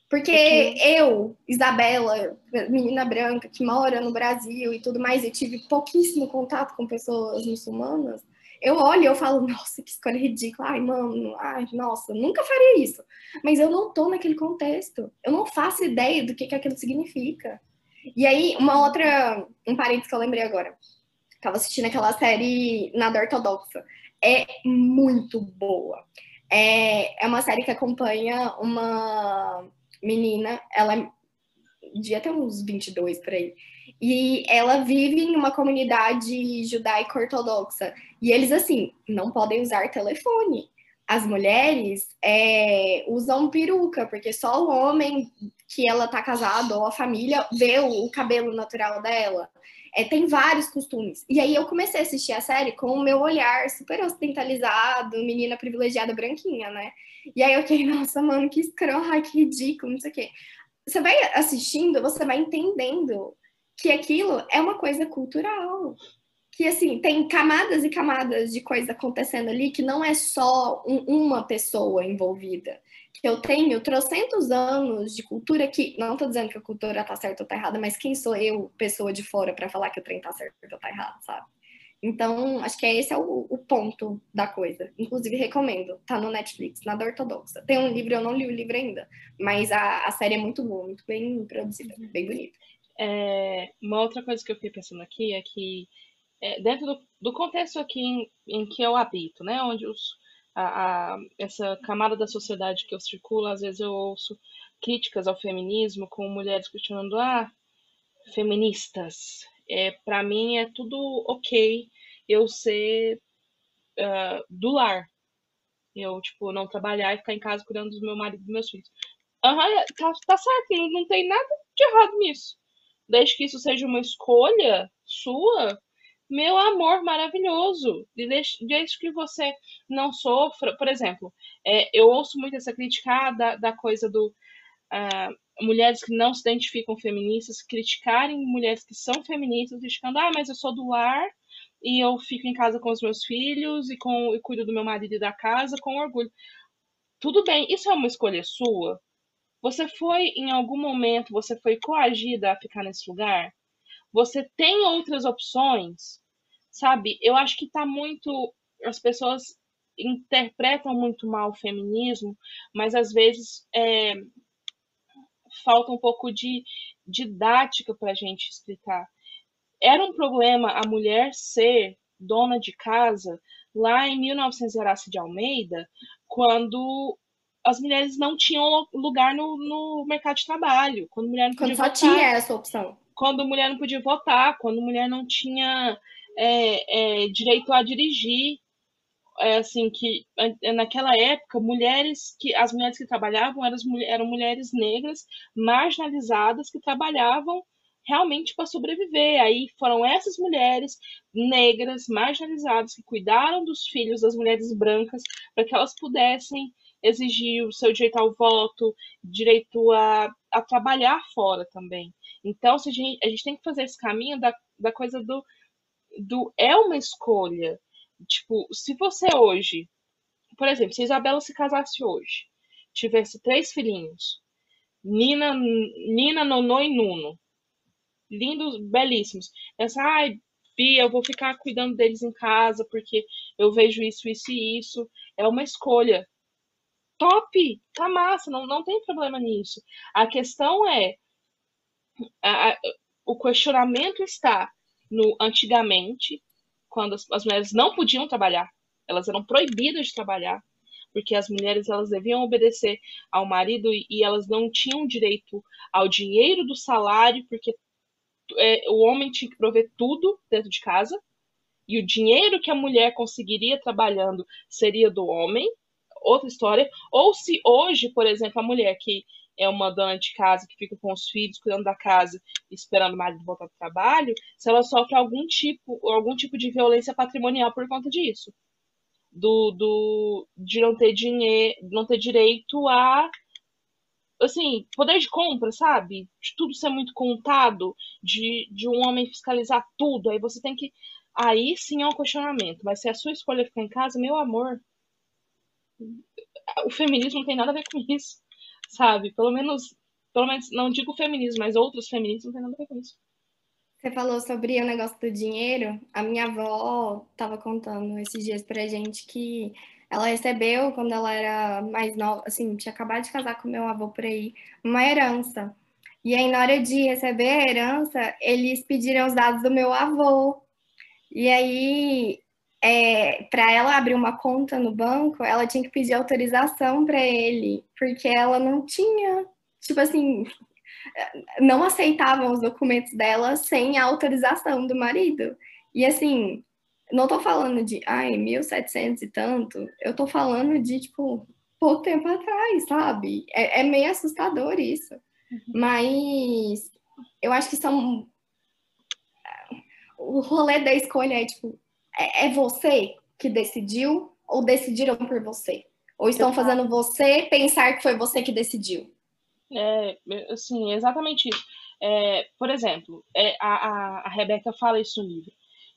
Porque eu, Isabela, menina branca que mora no Brasil e tudo mais, e tive pouquíssimo contato com pessoas muçulmanas, eu olho e eu falo, nossa, que escolha ridícula, ai, mano, ai, nossa, nunca faria isso. Mas eu não tô naquele contexto, eu não faço ideia do que, que aquilo significa. E aí, uma outra, um parênteses que eu lembrei agora. Tava assistindo aquela série Nada Ortodoxa. É muito boa. É, é uma série que acompanha uma menina, ela é de até uns 22 por aí. E ela vive em uma comunidade judaico-ortodoxa. E eles, assim, não podem usar telefone as mulheres é, usam peruca, porque só o homem que ela tá casado ou a família vê o, cabelo natural dela. É, tem vários costumes. E aí eu comecei a assistir a série com o meu olhar super ocidentalizado, menina privilegiada branquinha, né? E aí eu fiquei, nossa, mano, que escroto, que ridículo, não sei o quê. Você vai assistindo, você vai entendendo que aquilo é uma coisa cultural que assim tem camadas e camadas de coisa acontecendo ali que não é só um, uma pessoa envolvida. Que eu tenho trocentos anos de cultura que não estou dizendo que a cultura tá certa ou tá errada, mas quem sou eu, pessoa de fora, para falar que o trem tá certo ou tá errado, sabe? Então, acho que é esse é o, o, ponto da coisa. Inclusive, recomendo. Tá no Netflix, nada ortodoxa. Tem um livro, eu não li o livro ainda, mas a, a série é muito boa, muito bem produzida, bem bonita. É, uma outra coisa que eu fiquei pensando aqui é que é, dentro do, do, contexto aqui em, em, que eu habito, né, onde os, a, a, essa camada da sociedade que eu circulo, às vezes eu ouço críticas ao feminismo com mulheres questionando, ah, feministas, é, para mim é tudo ok eu ser uh, do lar, Eu, tipo, não trabalhar e ficar em casa cuidando do meu marido e dos meus filhos. Aham, uhum, tá, tá certo, não, não tem nada de errado nisso. Desde que isso seja uma escolha sua, meu amor maravilhoso. Desde, que você não sofra. Por exemplo, é, eu ouço muito essa crítica da, da coisa do. Uh, mulheres que não se identificam feministas criticarem mulheres que são feministas, criticando, ah, mas eu sou do lar e eu fico em casa com os meus filhos e, com, e cuido do meu marido e da casa com orgulho. Tudo bem, isso é uma escolha sua? Você foi, em algum momento, você foi coagida a ficar nesse lugar? Você tem outras opções? Sabe? Eu acho que tá muito. As pessoas interpretam muito mal o feminismo, mas às vezes é, falta um pouco de didática para a gente explicar. Era um problema a mulher ser dona de casa lá em 1900 Horácio de Almeida, quando as mulheres não tinham lugar no, no mercado de trabalho, quando mulher não podia quando votar, só tinha essa opção. Quando mulher não podia votar, quando mulher não tinha é, é, direito a dirigir, é, assim que naquela época mulheres que as mulheres que trabalhavam eram, eram mulheres negras marginalizadas que trabalhavam realmente para sobreviver. Aí foram essas mulheres negras marginalizadas que cuidaram dos filhos das mulheres brancas para que elas pudessem exigir o seu direito ao voto, direito a, a trabalhar fora também. Então, se a, gente, a gente tem que fazer esse caminho da, da coisa do, do é uma escolha. Tipo, se você hoje, por exemplo, se Isabela se casasse hoje, tivesse três filhinhos, Nina, Nina, Nonô e Nuno, lindos, belíssimos. Essa, ai, Bia, eu vou ficar cuidando deles em casa porque eu vejo isso, isso e isso. É uma escolha top, tá massa, não, não tem problema nisso. A questão é, a, a, o questionamento está no antigamente, quando as, as, mulheres não podiam trabalhar, elas eram proibidas de trabalhar, porque as mulheres elas deviam obedecer ao marido e, e elas não tinham direito ao dinheiro do salário, porque é, o homem tinha que prover tudo dentro de casa, e o dinheiro que a mulher conseguiria trabalhando seria do homem, outra história. Ou se hoje, por exemplo, a mulher que é uma dona de casa que fica com os filhos, cuidando da casa, esperando o marido voltar para o trabalho, se ela sofre algum tipo, algum tipo de violência patrimonial por conta disso. Do, do, de não ter dinheiro, não ter direito a assim, poder de compra, sabe? De tudo ser muito contado, de, de um homem fiscalizar tudo. Aí você tem que. Aí sim é um questionamento. Mas se a sua escolha ficar em casa, meu amor, o feminismo não tem nada a ver com isso, sabe? Pelo menos, pelo menos, não digo feminismo, mas outros feminismos não tem nada a ver com isso. Você falou sobre o negócio do dinheiro. A minha avó estava contando esses dias pra gente que ela recebeu, quando ela era mais nova, assim, tinha acabado de casar com meu avô por aí, uma herança. E aí, na hora de receber a herança, eles pediram os dados do meu avô. E aí, é, para ela abrir uma conta no banco, ela tinha que pedir autorização para ele, porque ela não tinha, tipo assim, não aceitavam os documentos dela sem a autorização do marido. E assim, não tô falando de, ai, 1700 e tanto, eu tô falando de, tipo, pouco tempo atrás, sabe? É, é meio assustador isso. Uhum. Mas eu acho que são. O rolê da escolha é, tipo, é, é você que decidiu ou decidiram por você? Ou estão fazendo você pensar que foi você que decidiu? É, assim, exatamente isso. É, por exemplo, é, a, a, a Rebeca fala isso no livro,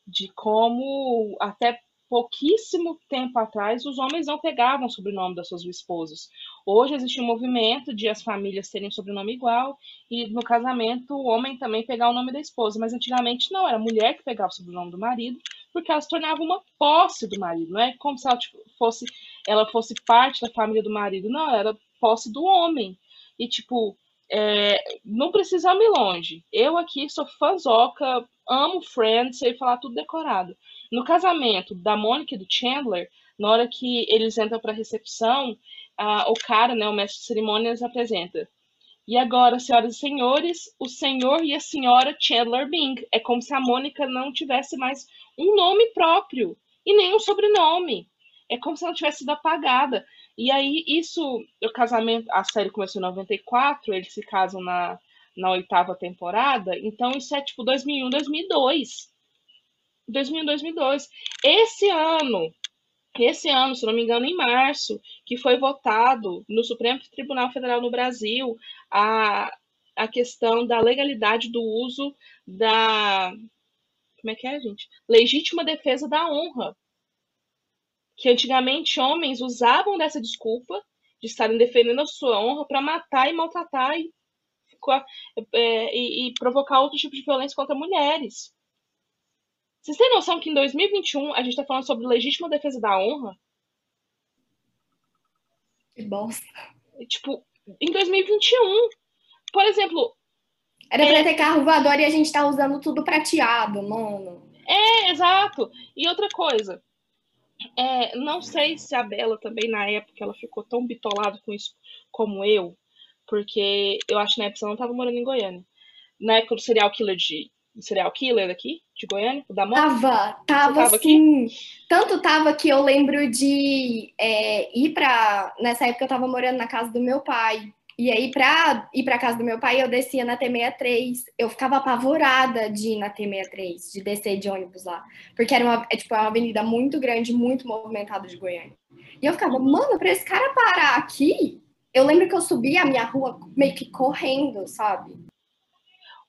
de como até pouquíssimo tempo atrás, os homens não pegavam o sobrenome das suas esposas. Hoje existe um movimento de as famílias terem sobrenome igual e no casamento o homem também pegar o nome da esposa, mas antigamente não, era a mulher que pegava o sobrenome do marido, porque ela se tornava uma posse do marido, não é como se ela tipo, fosse ela fosse parte da família do marido, não, era posse do homem. E tipo, é, não precisamos ir longe. Eu aqui sou fãzoca, amo Friends, sei falar tudo decorado. No casamento da Mônica e do Chandler, na hora que eles entram para a recepção, o cara, né, o mestre de cerimônias, apresenta. E agora, senhoras e senhores, o senhor e a senhora Chandler Bing. É como se a Mônica não tivesse mais um nome próprio e nem um sobrenome. é como se ela tivesse sido apagada. E aí, isso, o casamento, a série começou em 94, eles se casam na, na oitava temporada, então isso é tipo 2001, 2002. 2001, 2002. Esse ano, esse ano, se não me engano, em março, que foi votado no Supremo Tribunal Federal no Brasil a, a questão da legalidade do uso da. Como é que é, gente? Legítima defesa da honra. Que antigamente homens usavam dessa desculpa de estarem defendendo a sua honra para matar e maltratar e, é, e, e provocar outro tipo de violência contra mulheres. Vocês têm noção que em 2021 a gente está falando sobre legítima defesa da honra? Que bosta. Tipo, em 2021. Por exemplo. Era é... pra ter carro voador e a gente tá usando tudo prateado, mano. É, exato. E outra coisa. É, não sei se a Bela também, na época, ela ficou tão bitolada com isso como eu. Porque eu acho que na época ela não tava morando em Goiânia. Na época do serial killer de serial killer daqui, de Goiânia, da moto? Tava, tava, tava sim. Aqui? Tanto tava que eu lembro de é, ir pra. Nessa época eu tava morando na casa do meu pai. E aí, pra ir pra casa do meu pai, eu descia na T63. Eu ficava apavorada de ir na T63, de descer de ônibus lá. Porque era uma, é, tipo, é uma avenida muito grande, muito movimentada de Goiânia. E eu ficava, mano, pra esse cara parar aqui, eu lembro que eu subia a minha rua meio que correndo, sabe?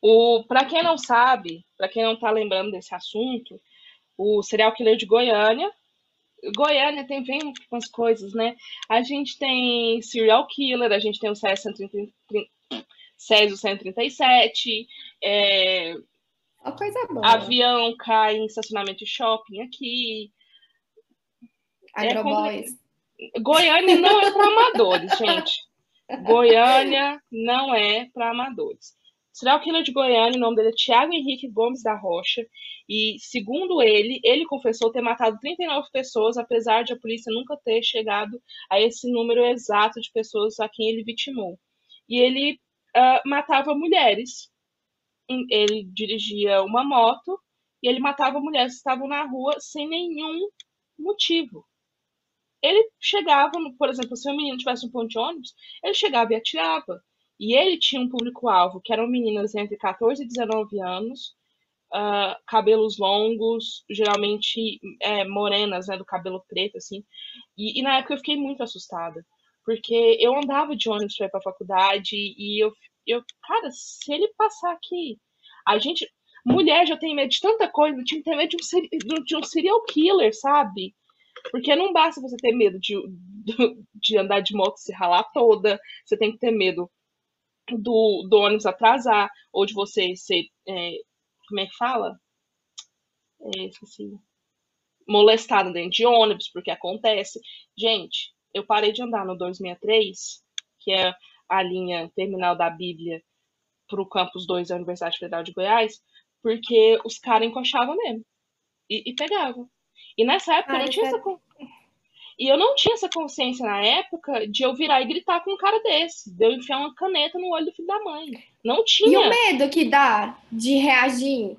O, para quem não sabe, para quem não está lembrando desse assunto, o serial killer de Goiânia. Goiânia tem vem umas coisas, né? A gente tem serial killer, a gente tem o Césio 137, é, Uma coisa boa. avião cai em estacionamento de shopping aqui. Agroboys. É, Goiânia não é para amadores, gente. <laughs> Goiânia não é para amadores. Serial killer de Goiânia, o nome dele é Tiago Henrique Gomes da Rocha, e segundo ele, ele confessou ter matado 39 pessoas, apesar de a polícia nunca ter chegado a esse número exato de pessoas a quem ele vitimou. E ele uh, matava mulheres. Ele dirigia uma moto e ele matava mulheres que estavam na rua sem nenhum motivo. Ele chegava, por exemplo, se um menino tivesse um ponto de ônibus, ele chegava e atirava. E ele tinha um público-alvo que eram meninas entre 14 e 19 anos, uh, cabelos longos, geralmente é, morenas, né, do cabelo preto, assim. E, e, na época eu fiquei muito assustada, porque eu andava de ônibus para ir para a faculdade e eu, eu, cara, se ele passar aqui, a gente, mulher já tem medo de tanta coisa, tinha que ter medo de um, de um serial killer, sabe? Porque não basta você ter medo de, <laughs> de andar de moto se ralar toda, você tem que ter medo do, do ônibus atrasar, ou de você ser. É, como é que fala? É, esqueci. Molestado dentro de ônibus, porque acontece. Gente, eu parei de andar no 263, que é a linha terminal da Bíblia para o campus 2 da Universidade Federal de Goiás, porque os caras encoxavam mesmo. E, e pegavam. E nessa época ah, eu não tinha essa. E eu não tinha essa consciência na época de eu virar e gritar com um cara desse, de eu enfiar uma caneta no olho do filho da mãe. Não tinha. E o medo que dá de reagir?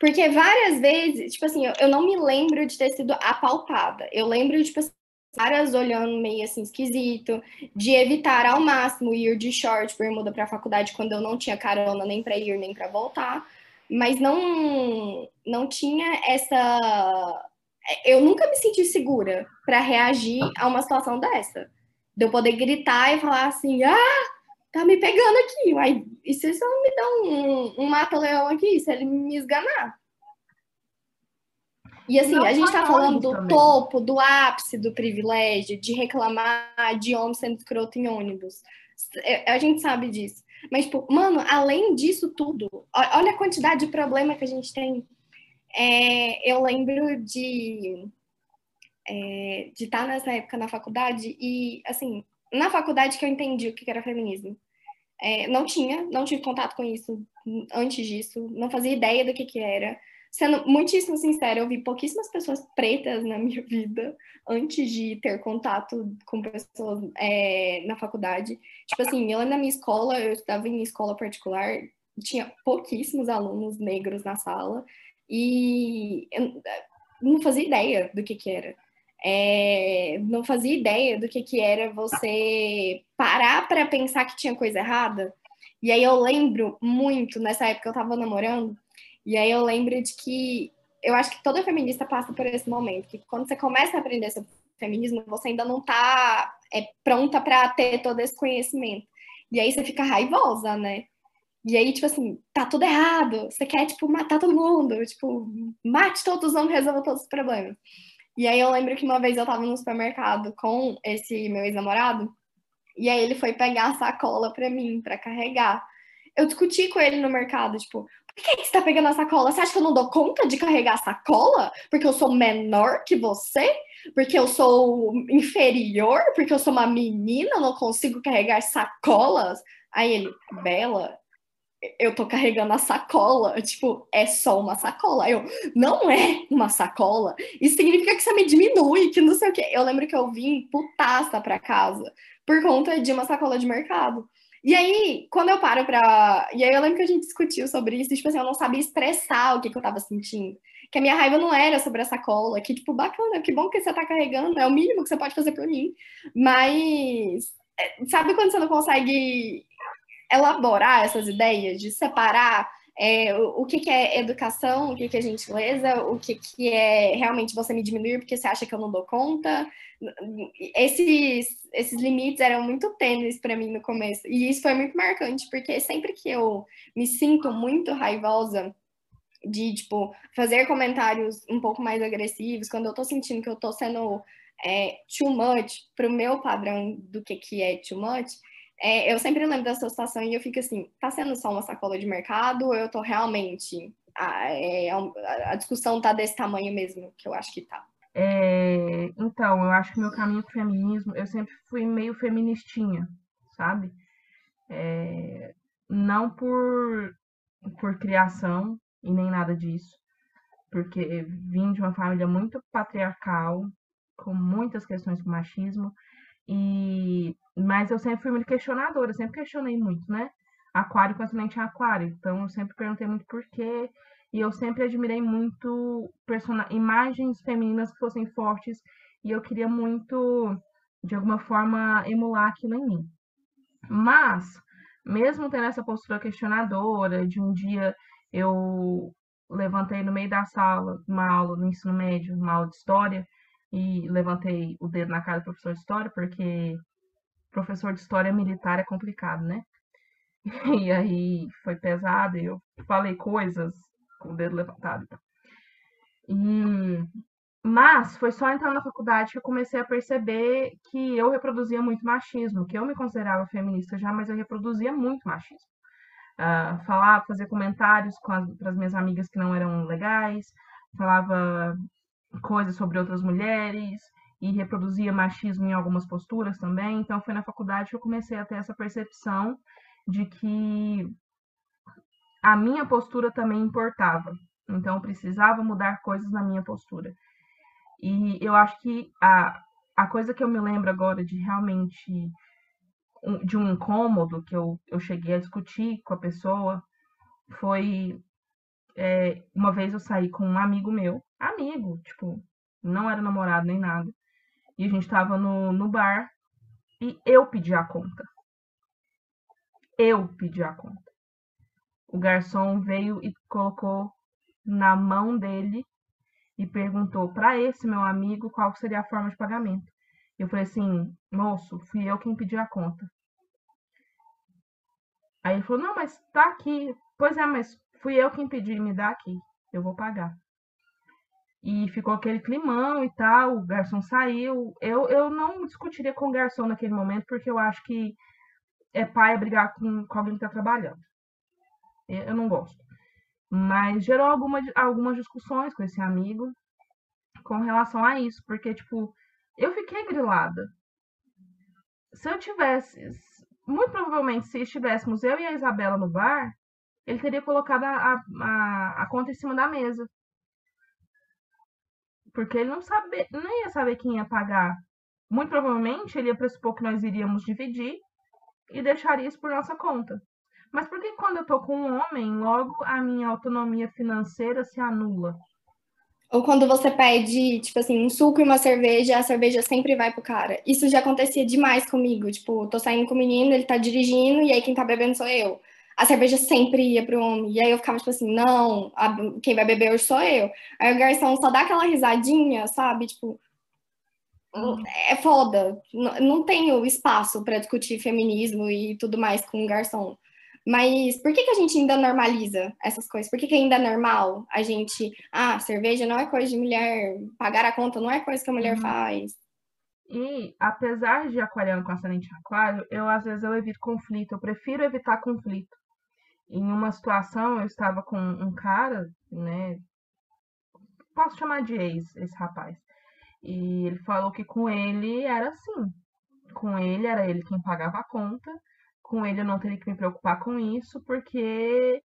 Porque várias vezes, tipo assim, eu, eu não me lembro de ter sido apalpada. Eu lembro, tipo assim, caras olhando meio assim esquisito, de evitar ao máximo ir de short, bermuda para a faculdade quando eu não tinha carona nem para ir nem para voltar, mas não não tinha essa eu nunca me senti segura para reagir a uma situação dessa. De eu poder gritar e falar assim, ah, tá me pegando aqui. Uai, e se não me dá um, um mata-leão aqui, se ele me esganar? E assim, não a gente tá falando do também. topo, do ápice do privilégio, de reclamar de homem sendo escroto em ônibus. É, a gente sabe disso. Mas, tipo, mano, além disso tudo, olha a quantidade de problema que a gente tem é, eu lembro de é, de estar nessa época na faculdade e, assim, na faculdade que eu entendi o que era feminismo. É, não tinha, não tive contato com isso antes disso, não fazia ideia do que que era. Sendo muitíssimo sincera, eu vi pouquíssimas pessoas pretas na minha <laughs> vida antes de ter contato com pessoas é, na faculdade. Tipo assim, eu na minha escola, eu estudava em escola particular, tinha pouquíssimos alunos negros na sala e eu não fazia ideia do que, que era. é, não fazia ideia do que, que era você parar para pensar que tinha coisa errada. E aí eu lembro muito, nessa época eu tava namorando, e aí eu lembro de que eu acho que toda feminista passa por esse momento, que quando você começa a aprender sobre feminismo, você ainda não tá é, pronta para ter todo esse conhecimento. E aí você fica raivosa, né? E aí, tipo assim, tá tudo errado. Você quer, tipo, matar todo mundo. Tipo, mate todos os homens, resolva todos os problemas. E aí eu lembro que uma vez eu tava no supermercado com esse meu ex-namorado, e aí ele foi pegar a sacola pra mim, pra carregar. Eu discuti com ele no mercado, tipo, por que, você tá pegando a sacola? Você acha que eu não dou conta de carregar a sacola? Porque eu sou menor que você? Porque eu sou inferior? Porque eu sou uma menina, não consigo carregar sacolas? Aí ele, Bela, eu tô carregando a sacola, tipo, é só uma sacola. Eu, não é uma sacola. Isso significa que você me diminui, que não sei o quê. Eu lembro que eu vim putaça pra casa por conta de uma sacola de mercado. E aí, quando eu paro pra. E aí eu lembro que a gente discutiu sobre isso, e, tipo assim, eu não sabia expressar o que, que eu tava sentindo. Que a minha raiva não era sobre a sacola, que, tipo, bacana, que bom que você tá carregando, é o mínimo que você pode fazer por mim. Mas. É, sabe quando você não consegue elaborar essas ideias, de separar é, o, o que, que, é educação, o que, que é gentileza, o que, que é realmente você me diminuir porque você acha que eu não dou conta. Esses, esses limites eram muito tênues para mim no começo. E isso foi muito marcante, porque sempre que eu me sinto muito raivosa de, tipo, fazer comentários um pouco mais agressivos, quando eu tô sentindo que eu tô sendo é, too much pro meu padrão do que, que é too much, é, eu sempre lembro dessa situação e eu fico assim, tá sendo só uma sacola de mercado ou eu tô realmente... A, é, a discussão tá desse tamanho mesmo, que eu acho que tá. É, então, eu acho que meu caminho pro feminismo, eu sempre fui meio feministinha, sabe? É, não por, por criação e nem nada disso, porque vim de uma família muito patriarcal, com muitas questões com machismo, e mas eu sempre fui muito questionadora, sempre questionei muito, né? Aquário com ascendente aquário. Então eu sempre perguntei muito por quê. E eu sempre admirei muito imagens femininas que fossem fortes. E eu queria muito, de alguma forma, emular aquilo em mim. Mas, mesmo tendo essa postura questionadora, de um dia eu levantei no meio da sala, uma aula no ensino médio, uma aula de história, e levantei o dedo na cara do professor de história, porque professor de história militar é complicado, né? <laughs> E aí foi pesado, e eu falei coisas com o dedo levantado. E... Mas foi só entrando na faculdade que eu comecei a perceber que eu reproduzia muito machismo, que eu me considerava feminista já, mas eu reproduzia muito machismo. Uh, falava, fazer comentários para as minhas amigas que não eram legais, falava coisas sobre outras mulheres e reproduzia machismo em algumas posturas também. Então, foi na faculdade que eu comecei a ter essa percepção de que a minha postura também importava. Então, eu precisava mudar coisas na minha postura. E eu acho que a, a coisa que eu me lembro agora de realmente de um incômodo que eu, eu cheguei a discutir com a pessoa foi é, uma vez eu saí com um amigo meu, amigo, tipo, não era namorado nem nada. E a gente tava no, no bar e eu pedi a conta. Eu pedi a conta. O garçom veio e colocou na mão dele e perguntou para esse meu amigo qual seria a forma de pagamento. Eu falei assim, moço, fui eu quem pedi a conta. Aí ele falou, não, mas tá aqui. Pois é, mas fui eu quem pedi, me dá aqui, eu vou pagar. E ficou aquele climão e tal, o garçom saiu. Eu, eu não discutiria com o garçom naquele momento, porque eu acho que é pai brigar com, com alguém que está trabalhando. Eu não gosto. Mas gerou alguma, algumas discussões com esse amigo com relação a isso, porque, tipo, eu fiquei grilada. Se eu tivesse, muito provavelmente, se estivéssemos eu e a Isabela no bar, ele teria colocado a, a, a conta em cima da mesa. Porque ele não sabe, não ia saber quem ia pagar. Muito provavelmente ele ia pressupor que nós iríamos dividir e deixaria isso por nossa conta. Mas por que quando eu tô com um homem, logo a minha autonomia financeira se anula? Ou quando você pede, tipo assim, um suco e uma cerveja, a cerveja sempre vai pro cara. Isso já acontecia demais comigo. Tipo, tô saindo com o menino, ele tá dirigindo, e aí quem tá bebendo sou eu. A cerveja sempre ia pro homem. E aí eu ficava, tipo assim, não, a, quem vai beber hoje sou eu. Aí o garçom só dá aquela risadinha, sabe? Tipo, hum. é foda. Não, não tenho espaço para discutir feminismo e tudo mais com o garçom. Mas por que, que a gente ainda normaliza essas coisas? Por que, que ainda é normal a gente. Ah, cerveja não é coisa de mulher, pagar a conta não é coisa que a mulher uhum. faz. E apesar de aquariano com ascendente aquário, eu às vezes eu evito conflito, eu prefiro evitar conflito. Em uma situação, eu estava com um cara, né? Posso chamar de ex, esse rapaz. E ele falou que com ele era assim. Com ele era ele quem pagava a conta com ele eu não teria que me preocupar com isso, porque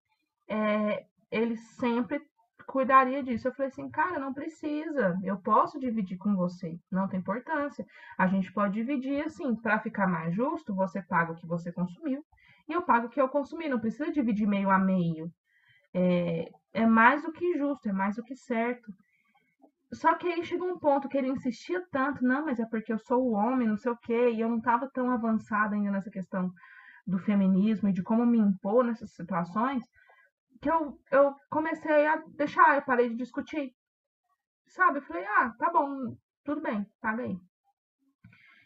é, ele sempre cuidaria disso. Eu falei assim, cara, não precisa, eu posso dividir com você, não tem importância. A gente pode dividir assim, para ficar mais justo, você paga o que você consumiu e eu pago o que eu consumi, não precisa dividir meio a meio. É, é mais do que justo, é mais do que certo. Só que aí chegou um ponto que ele insistia tanto, não, mas é porque eu sou o homem, não sei o quê, e eu não estava tão avançada ainda nessa questão do feminismo e de como me impor nessas situações, que eu, eu comecei a deixar, eu parei de discutir. Sabe? Eu falei, ah, tá bom, tudo bem, paga aí.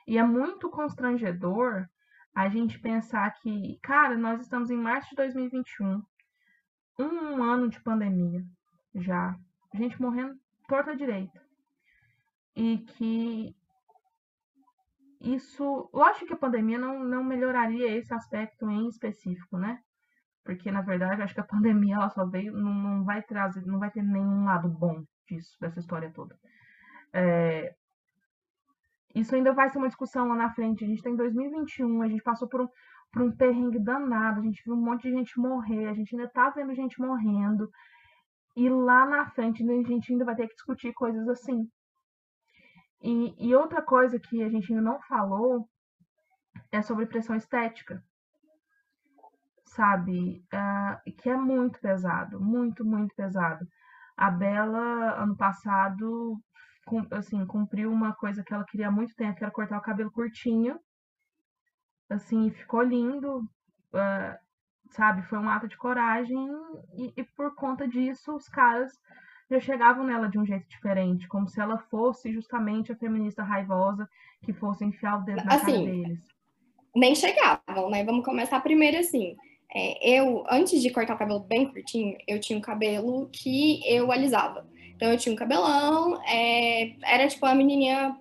E é muito constrangedor a gente pensar que, cara, nós estamos em março de 2021, um ano de pandemia já, gente morrendo torta direita. E que isso, lógico que a pandemia não, não melhoraria esse aspecto em específico, né? Porque, na verdade, acho que a <laughs> pandemia ela só veio, não, não vai trazer, não vai ter nenhum lado bom disso, dessa história toda. É, isso ainda vai ser uma discussão lá na frente. A gente está em 2021, a gente passou por um, por um perrengue danado, a gente viu um monte de gente morrer, a gente ainda está vendo gente morrendo. E lá na frente a gente ainda vai ter que discutir coisas assim. E, e outra coisa que a gente ainda não falou é sobre pressão estética, sabe? Uh, que é muito pesado, muito, muito pesado. A Bela, ano passado, assim, cumpriu uma coisa que ela queria há muito tempo, que era cortar o cabelo curtinho. Assim, ficou lindo, uh, sabe? Foi um ato de coragem e, e por conta disso os caras já chegavam nela de um jeito diferente, como se ela fosse justamente a feminista raivosa que fosse enfiar o dedo na assim, cara deles. Nem chegavam, né? Vamos começar primeiro assim. É, eu, antes de cortar o cabelo bem curtinho, eu tinha um cabelo que eu alisava. Então eu tinha um cabelão, é, era tipo a menininha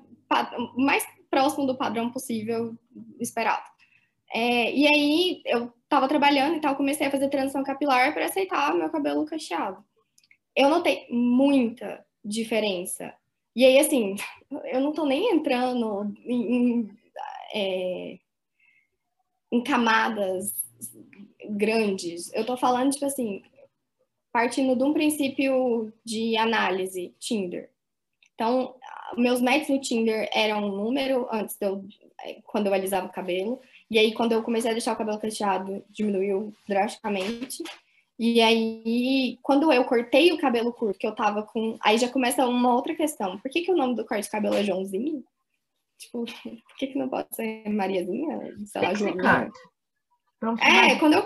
mais próximo do padrão possível esperado. É, e aí eu tava trabalhando e tal, comecei a fazer transição capilar para aceitar meu cabelo cacheado eu notei muita diferença. E aí, assim, eu não tô nem entrando em, em, é, em camadas grandes. Eu tô falando, tipo assim, partindo de um princípio de análise, Tinder. Então, meus matches no Tinder eram um número antes de eu, quando eu alisava o cabelo. E aí, quando eu comecei a deixar o cabelo cacheado, diminuiu drasticamente. E aí, quando eu cortei o cabelo curto, que eu tava com. Aí já começa uma outra questão. Por que, que o nome do corte de cabelo é Joãozinho? Tipo, <laughs> por que, que não pode ser Mariazinha? Sei lá, Joãozinha? É, quando eu,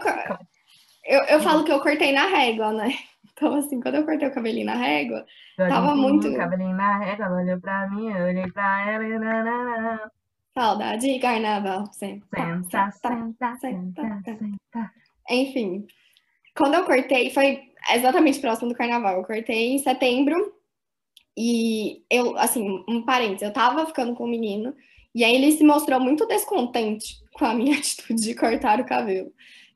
eu. Eu falo que eu cortei na régua, né? <laughs> Então, assim, quando eu cortei o cabelinho na régua, eu tava muito. cabelinho na régua, ela olhou pra mim, eu olhei pra ela e. Saudade de carnaval. Senta, senta, senta, senta, senta. Enfim, quando eu cortei, foi exatamente próximo do carnaval. Eu cortei em setembro e eu, assim, um parênteses, eu tava ficando com o um menino e aí ele se mostrou muito descontente com a minha <laughs> atitude de cortar o cabelo.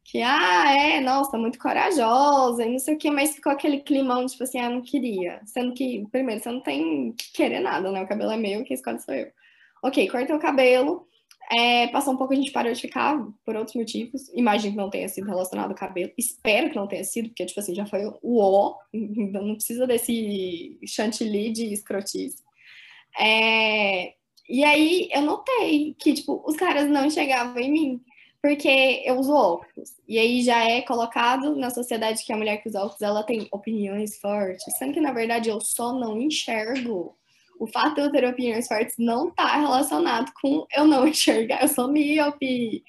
Que, ah, é, nossa, muito corajosa e não sei o que, mas ficou aquele climão, tipo assim, ah, não queria. Sendo que, primeiro, você não tem que querer nada, né? O cabelo é meu, quem escolhe sou eu. Ok, cortei o cabelo. É, passou um pouco, a gente parou de ficar por outros motivos. Imagino que não tenha sido relacionado ao cabelo. Espero que não tenha sido, porque, tipo assim, já foi o ó. Não precisa desse chantilly de escrotice. É, e aí eu notei que, tipo, os caras não chegavam em mim. Porque eu uso óculos. E aí já é colocado na sociedade que a mulher que usa óculos, ela tem opiniões fortes, sendo que na verdade eu só não enxergo. O fato de eu ter opiniões fortes não está relacionado com eu não <laughs> enxergar, eu sou míope.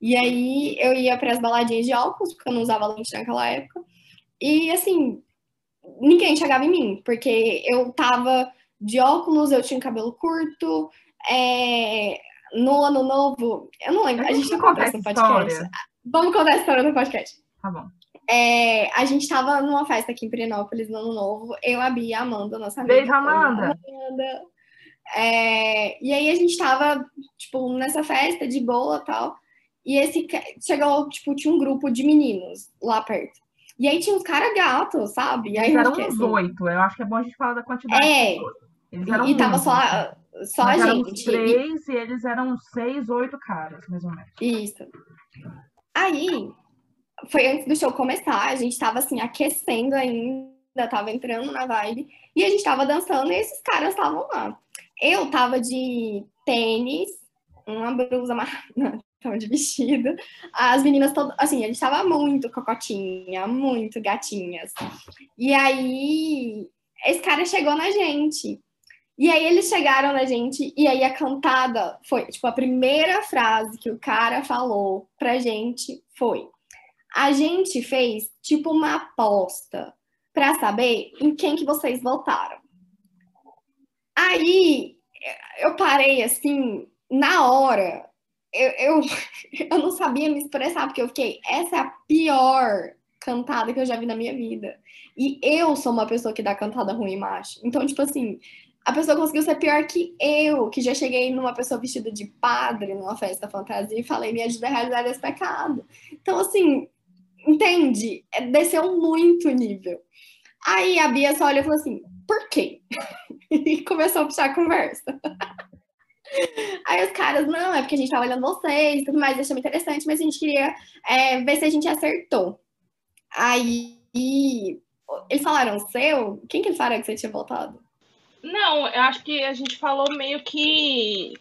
E aí eu ia para as baladinhas de óculos, porque eu não usava lente naquela época. E assim, ninguém chegava em mim, porque eu tava de óculos, eu tinha cabelo curto. É... No ano novo, eu não lembro, a gente não conta essa no podcast. Vamos contar a história no podcast. Tá bom. É, a gente tava numa festa aqui em Pirenópolis no ano novo, eu, a Bia e a Amanda, nossa amiga. Beijo, Amanda! Amanda. É, e aí a gente tava, tipo, nessa festa de boa e tal. E esse chegou, tipo, tinha um grupo de meninos lá perto. E aí tinha uns caras gatos, sabe? E aí, eram uns oito. Eu acho que é bom a gente falar da quantidade. É. Eles eram e tava só, só a Eram gente. três e... e eles eram seis, oito caras, mais ou menos. Isso. Aí, foi antes do show começar, a gente tava assim, aquecendo ainda, tava entrando na vibe, e a gente tava dançando e esses caras estavam lá. Eu tava de tênis, uma blusa amarrada, <laughs> tava de vestido. As meninas todas, assim, a gente tava muito cocotinha, muito gatinhas. E aí, esse cara chegou na gente. E aí eles chegaram na gente, e aí a cantada foi, tipo, a primeira frase que o cara falou pra gente foi: a gente fez tipo uma aposta para saber em quem que vocês votaram. Aí eu parei assim, na hora, eu, eu, <laughs> eu não sabia me expressar, porque eu fiquei, essa é a pior cantada que eu já vi na minha vida. E eu sou uma pessoa que dá cantada ruim, macho. Então, tipo assim, a pessoa conseguiu ser pior que eu, que já cheguei numa pessoa vestida de padre numa festa fantasia e falei, me ajuda a realizar esse pecado. Então, assim, entende? É, desceu muito o nível. Aí a Bia só olhou e falou assim, por quê? <laughs> e começou a puxar a conversa. <laughs> Aí os caras, não, é porque a gente tava olhando vocês e tudo mais, achamos interessante, mas a gente queria é, ver se a gente acertou. Aí eles falaram seu? Quem que eles falaram que você tinha voltado? Não, eu acho que a gente falou meio que.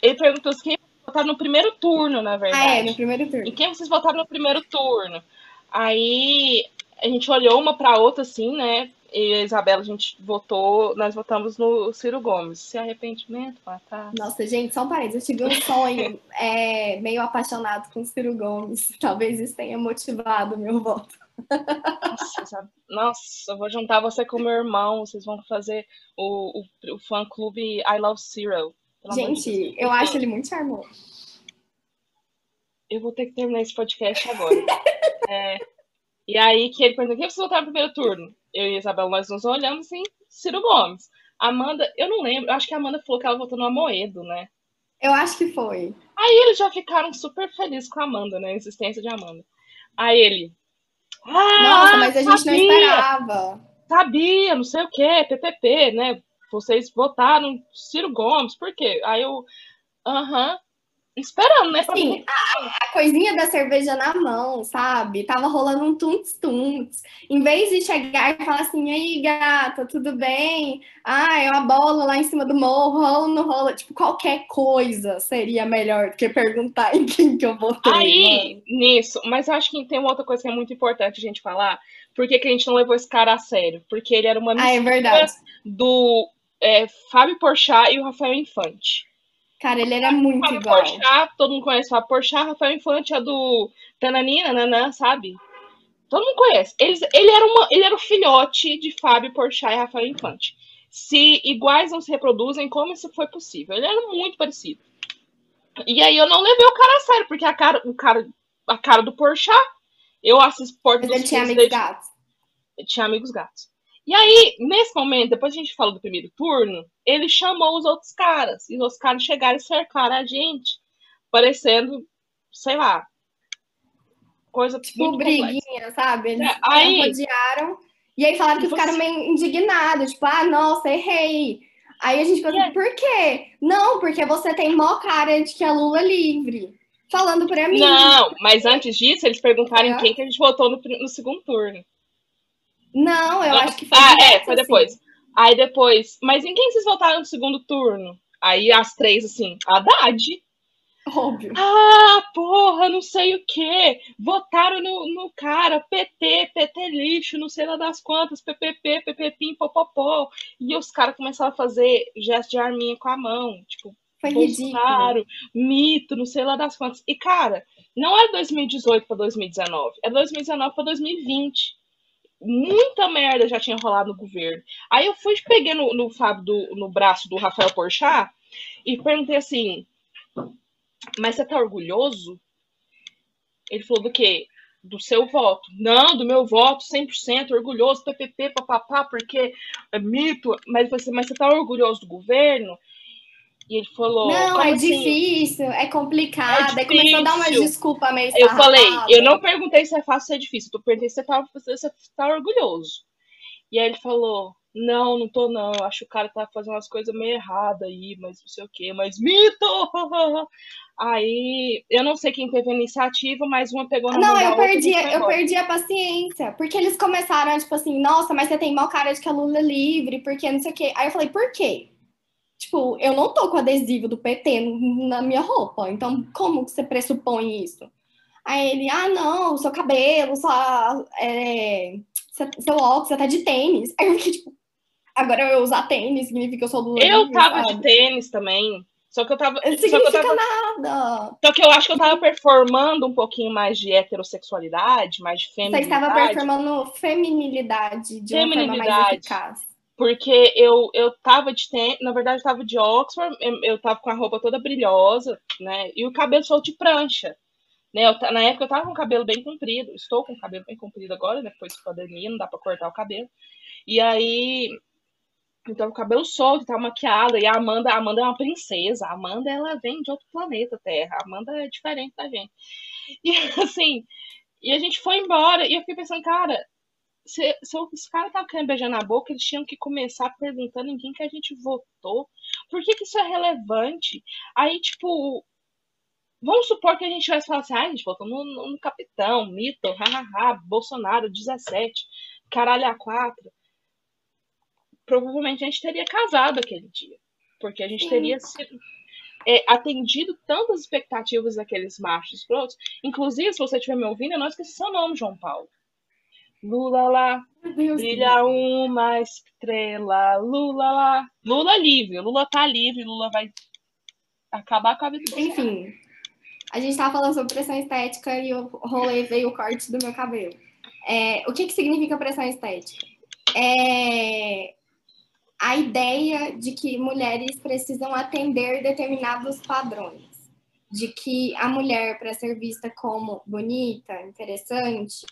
Ele perguntou se quem votaram no primeiro turno, na verdade. Ah, é, no primeiro turno. E quem vocês votaram no primeiro turno? Aí a gente olhou uma pra outra, assim, né? E a Isabela, a gente votou, nós votamos no Ciro Gomes. Se arrependimento, matar. Nossa, gente, só um parênteses. Eu tive um sonho <laughs> é, meio apaixonado com o Ciro Gomes. Talvez isso tenha motivado o meu voto. Nossa, Nossa, eu vou juntar você com meu irmão. Vocês vão fazer o, o, o fã clube I Love Ciro. Gente, eu acho ele muito charmoso. Eu vou ter que terminar esse podcast agora. <laughs> é, e aí que ele perguntou: quem você votar no primeiro turno? Eu e a Isabel, nós nos olhamos assim, Ciro Gomes. Amanda, eu não lembro, eu acho que a Amanda falou que ela votou no Amoedo, né? Eu acho que foi. Aí eles já ficaram super felizes com a Amanda, né? A existência de Amanda. Aí ele. Ah, Nossa, mas a gente sabia, não esperava. Sabia, não sei o que, PPP, né? Vocês votaram Ciro Gomes, por quê? Aí eu. Aham esperando, né? Assim, a, a, coisinha da cerveja na mão, sabe? Tava rolando um tunts-tunts. Em vez de chegar e falar assim, aí, gata, tudo bem? Ah, é uma bola lá em cima do morro, rola não rola? Tipo, qualquer coisa seria melhor do que perguntar <laughs> em quem que eu votei. Aí, mano. nisso, mas acho que tem uma outra coisa que é muito importante a gente falar. Por que, que a gente não levou esse cara a sério? Porque ele era uma ah, é verdade. do é, Fábio Porchat e o Rafael Infante. Cara, ele era muito Fábio igual. Porchat, todo mundo conhece o Porchat, Rafael Infante é do Tananina, Nanã, sabe? Todo mundo conhece. Eles, ele, era uma, ele era o filhote de Fábio Porchat e Rafael Infante. Se iguais não se reproduzem, como isso foi possível? Ele era muito parecido. E aí eu não levei o cara a sério, porque a cara, o cara, a cara do Porchat, eu assisto Porto Mas ele tinha amigos dele, gatos. Tinha amigos gatos. E aí, nesse momento, depois a gente fala do primeiro turno, ele chamou os outros caras. E os outros caras chegaram e cercaram a gente, parecendo, sei lá, coisa tipo briguinha, complexa. sabe? Eles é, aí, odiaram. E aí falaram que ficaram meio indignados, tipo, ah, nossa, errei. Aí a gente falou assim, por quê? Não, porque você tem mó cara de que é Lula livre. Falando pra mim. Não, mas antes disso, eles perguntaram é. em quem que a gente votou no, no segundo turno. Não, eu ah, acho que foi. Ah, é, foi assim. depois. Aí depois. Mas em quem vocês votaram no segundo turno? Aí as três, assim, Haddad. Óbvio. Ah, porra, não sei o quê. Votaram no, no cara, PT, PT lixo, não sei lá das quantas, PPP, PPPim, popopó. E os caras começaram a fazer gesto de arminha com a mão, tipo, Foi Bolsonaro, ridículo. mito, não sei lá das quantas. E, cara, não é 2018 para 2019, é 2019 para 2020. Muita merda já tinha rolado no governo. Aí eu fui, peguei no, no, Fábio do, no braço do Rafael Porchat e perguntei assim, mas você tá orgulhoso? Ele falou do quê? Do seu voto. Não, do meu voto, 100% orgulhoso, PPP, papapá, porque é mito. Mas falou assim, mas você tá orgulhoso do governo? E ele falou. Não, "Como é assim?" difícil, é complicado. É Aí começou a dar umas difícil. desculpas meio Eu falei, eu não perguntei se é fácil ou se é difícil. Eu perguntei se você tá, você tá orgulhoso. E aí ele falou, não, não tô não. Eu acho que o cara tá fazendo umas coisas meio erradas aí, mas não sei o quê, mas mito! Aí, eu não sei quem teve a iniciativa, mas uma pegou na Não, eu perdi, eu perdi a paciência. Porque eles começaram, tipo assim, nossa, mas você tem mal cara de que a Lula é livre, porque não sei o quê. Aí eu falei, por quê? Tipo, eu não tô com adesivo do PT na minha roupa, então como que você pressupõe isso? Aí ele, ah, não, seu cabelo, sua, é, seu, óculos, você tá de tênis. Aí eu fiquei, tipo, agora eu usar tênis significa que eu sou Lula Eu tava sabe? de tênis também. Só que eu tava. Não Só que eu, significa tava, nada. só que eu acho que eu tava performando um pouquinho mais de heterossexualidade, mais de Você estava feminilidade. performando feminilidade de uma forma mais Feminilidade. eficaz. Porque eu, eu tava de tênis, na verdade eu tava de Oxford, eu, eu tava com a roupa toda brilhosa, né? E o cabelo solto de prancha. Né? Eu na época eu tava com o cabelo bem comprido, estou com o cabelo bem comprido agora, depois da pandemia, não dá pra cortar o cabelo. E aí, então o cabelo solto, tava maquiada, e a Amanda, a Amanda é uma princesa, a Amanda ela vem de outro planeta Terra, a Amanda é diferente da gente. E <laughs> assim, e a gente foi embora, e eu fiquei pensando, cara, se, se os caras estavam querendo beijar na boca, eles tinham que começar perguntando em quem que a gente votou. Por que, que isso é relevante? Aí, tipo, vamos supor que a gente vai falar assim, ah, a gente votou no, no, no capitão, mito, hahaha, Bolsonaro, 17, caralho a quatro. Provavelmente a gente teria casado aquele dia. Porque a gente Sim. teria sido, é, atendido tantas expectativas daqueles machos escrotos. Inclusive, se você estiver me ouvindo, eu não esqueci seu nome, João Paulo. Lula lá. Brilha uma estrela, Lula lá. Lula livre, Lula tá livre, Lula vai acabar com a vida do Enfim, a gente tava falando sobre pressão estética e o rolê veio o corte do meu cabelo. É, o que, que significa pressão estética? É a ideia de que mulheres precisam atender determinados padrões. De que a mulher, para ser vista como bonita, interessante,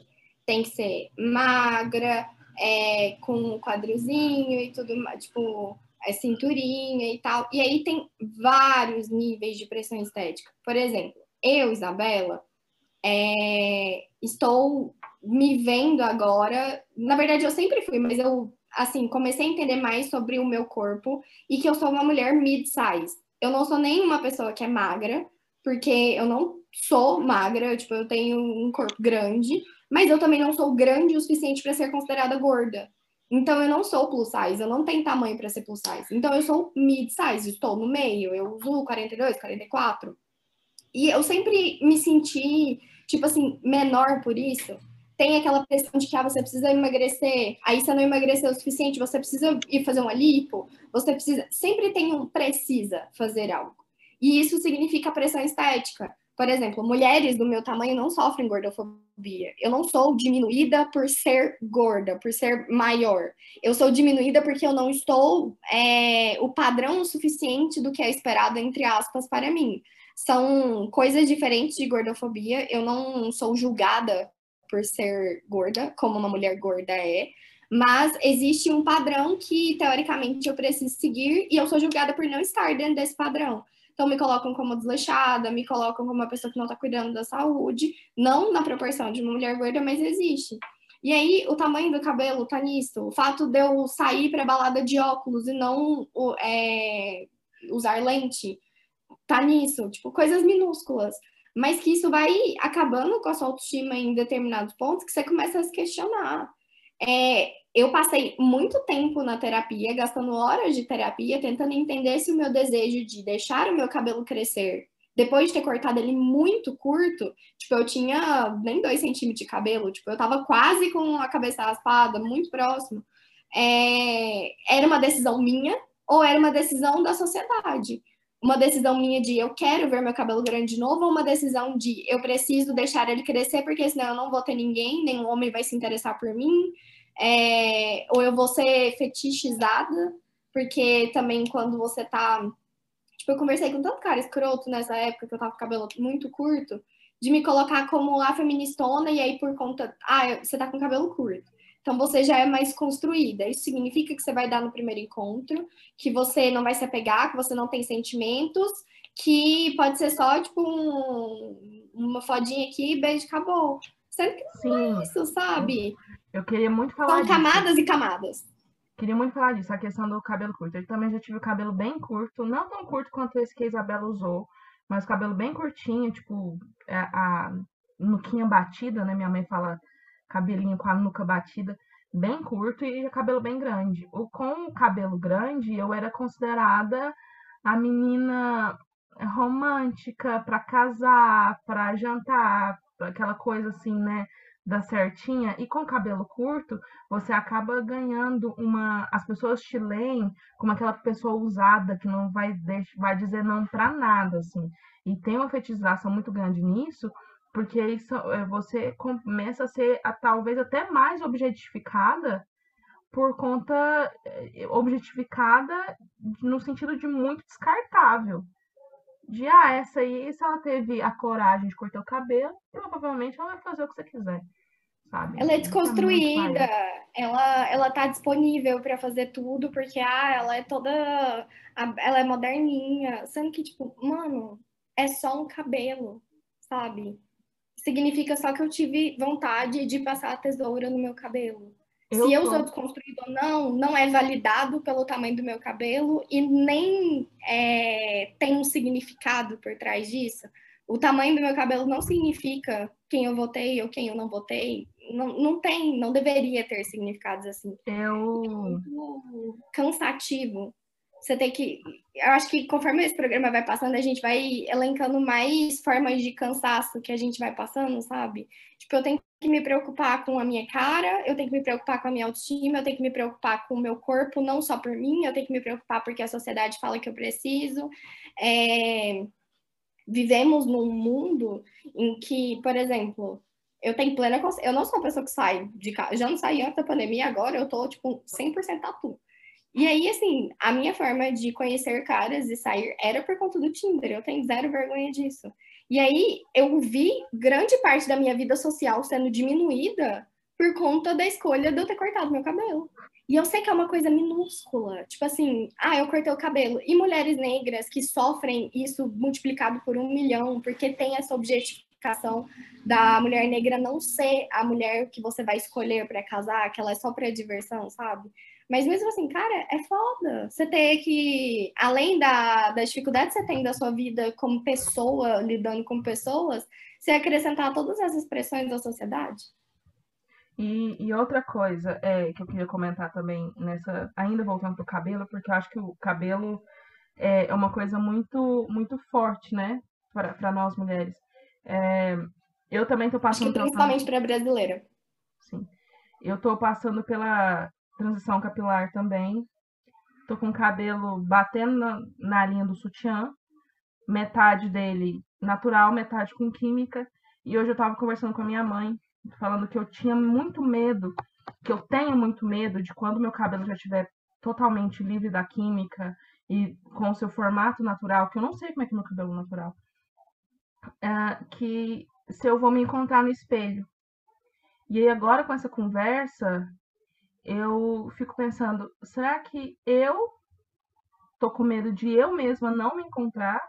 tem que ser magra, é, com um quadrilzinho e tudo tipo, é, cinturinha e tal. E aí tem vários níveis de pressão estética. Por exemplo, eu, Isabela, é, estou me vendo agora. Na verdade, eu sempre fui, mas eu assim comecei a entender mais sobre o meu corpo e que eu sou uma mulher mid-size. Eu não sou nem uma pessoa que é magra, porque eu não sou magra, eu, tipo, eu tenho um corpo grande, mas eu também não sou grande o suficiente para ser considerada gorda. Então eu não sou plus size, eu não tenho tamanho para ser plus size. Então eu sou mid size, estou no meio, eu uso 42, 44. E eu sempre me senti, tipo assim, menor por isso. Tem aquela pressão de que ah, você precisa emagrecer, aí você não emagreceu o suficiente, você precisa ir fazer uma lipo, você precisa. Sempre tem um precisa fazer algo. E isso significa pressão estética. Por exemplo, mulheres do meu tamanho não sofrem gordofobia. Eu não sou diminuída por ser gorda, por ser maior. Eu sou diminuída porque eu não estou é, o padrão suficiente do que é esperado, entre aspas, para mim. São coisas diferentes de gordofobia. Eu não sou julgada por ser gorda, como uma mulher gorda é. Mas existe um padrão que, teoricamente, eu preciso seguir e eu sou julgada por não estar dentro desse padrão. Então, me colocam como desleixada, me colocam como uma pessoa que não está cuidando da saúde, não na proporção de uma mulher gorda, mas existe. E aí, o tamanho do cabelo tá nisso. O fato de eu sair para balada de óculos e não é, usar lente tá nisso. Tipo, coisas minúsculas. Mas que isso vai acabando com a sua autoestima em determinados pontos que você começa a se questionar. É, eu passei muito tempo na terapia, gastando horas de terapia, tentando entender se o meu desejo de deixar o meu cabelo crescer depois de ter cortado ele muito curto, tipo, eu tinha nem dois centímetros de cabelo, tipo, eu tava quase com a cabeça raspada, muito próximo. É, era uma decisão minha ou era uma decisão da sociedade? Uma decisão minha de eu quero ver meu cabelo grande de novo ou uma decisão de eu preciso deixar ele crescer porque senão eu não vou ter ninguém, nenhum homem vai se interessar por mim, é, ou eu vou ser fetichizada, porque também quando você tá Tipo, eu conversei com tanto cara escroto nessa época que eu tava com o cabelo muito curto, de me colocar como a feministona e aí por conta, ah, você tá com cabelo curto. Então você já é mais construída. Isso significa que você vai dar no primeiro encontro, que você não vai se apegar, que você não tem sentimentos, que pode ser só tipo um, uma fodinha aqui, beijo, acabou. Sendo que não é Sim. é isso, sabe? Eu queria muito falar São camadas e camadas. Queria muito falar disso, a questão do cabelo curto. Eu também já tive o cabelo bem curto, não tão curto quanto esse que a Isabela usou, mas o cabelo bem curtinho, tipo, a, é, a nuquinha batida, né? Minha mãe fala cabelinho com a nuca batida, bem curto e cabelo bem grande. O, com o cabelo grande, eu era considerada a menina romântica para casar, para jantar, aquela coisa assim, né? da certinha e com cabelo curto, você acaba ganhando uma. As pessoas te leem como aquela pessoa usada que não vai, vai dizer não para nada, assim. E tem uma fetichização muito grande nisso, porque isso, é, você começa a ser a, talvez até mais objetificada por conta é, objetificada no sentido de muito descartável. De ah, essa aí, se ela teve a coragem de cortar o cabelo, provavelmente ela vai fazer o que você quiser sabe? Ela é desconstruída, ela, ela tá disponível para fazer tudo, porque ah, ela é toda. Ela é moderninha. Sendo que, tipo, mano, é só um cabelo, sabe? Significa só que eu tive vontade de passar a tesoura no meu cabelo. Eu Se eu sou desconstruída ou não, não é validado pelo tamanho do meu cabelo e nem é, tem um significado por trás disso. O tamanho do meu cabelo não significa quem eu votei ou quem eu não votei não, não tem, não deveria ter significados assim. Eu... É muito cansativo. Você tem que. Eu acho que conforme esse programa vai passando, a gente vai elencando mais formas de cansaço que a gente vai passando, sabe? Tipo, eu tenho que me preocupar com a minha cara, eu tenho que me preocupar com a minha autoestima, eu tenho que me preocupar com o meu corpo, não só por mim, eu tenho que me preocupar porque a sociedade fala que eu preciso. É... Vivemos num mundo em que, por exemplo, eu tenho plena consciência. Eu não sou uma pessoa que sai de casa. Já não saí antes da pandemia, agora eu tô, tipo, 100% tatu. E aí, assim, a minha forma de conhecer caras e sair era por conta do Tinder. Eu tenho zero vergonha disso. E aí, eu vi grande parte da minha vida social sendo diminuída por conta da escolha de eu ter cortado meu cabelo. E eu sei que é uma coisa minúscula, tipo assim, ah, eu cortei o cabelo. E mulheres negras que sofrem isso multiplicado por um milhão, porque tem essa objetificação da mulher negra não ser a mulher que você vai escolher para casar, que ela é só para diversão, sabe? Mas mesmo assim, cara, é foda. Você ter que, além da, da dificuldade que você tem da sua vida como pessoa, lidando com pessoas, você acrescentar todas essas pressões da sociedade. E, e, outra coisa é, que eu queria comentar também nessa, ainda voltando pro cabelo, porque eu acho que o cabelo é, é uma coisa muito muito forte, né, para nós mulheres. É, eu também tô passando. Acho que principalmente para brasileira. Sim. Eu tô passando pela transição capilar também. Tô com o cabelo batendo na, na linha do sutiã. Metade dele natural, metade com química. E hoje eu tava conversando com a minha mãe, falando que eu tinha muito medo, que eu tenho muito medo de quando meu cabelo já estiver totalmente livre da química e com o seu formato natural, que eu não sei como é que é meu cabelo natural, é, que se eu vou me encontrar no espelho. E aí agora com essa conversa, eu fico pensando, será que eu tô com medo de eu mesma não me encontrar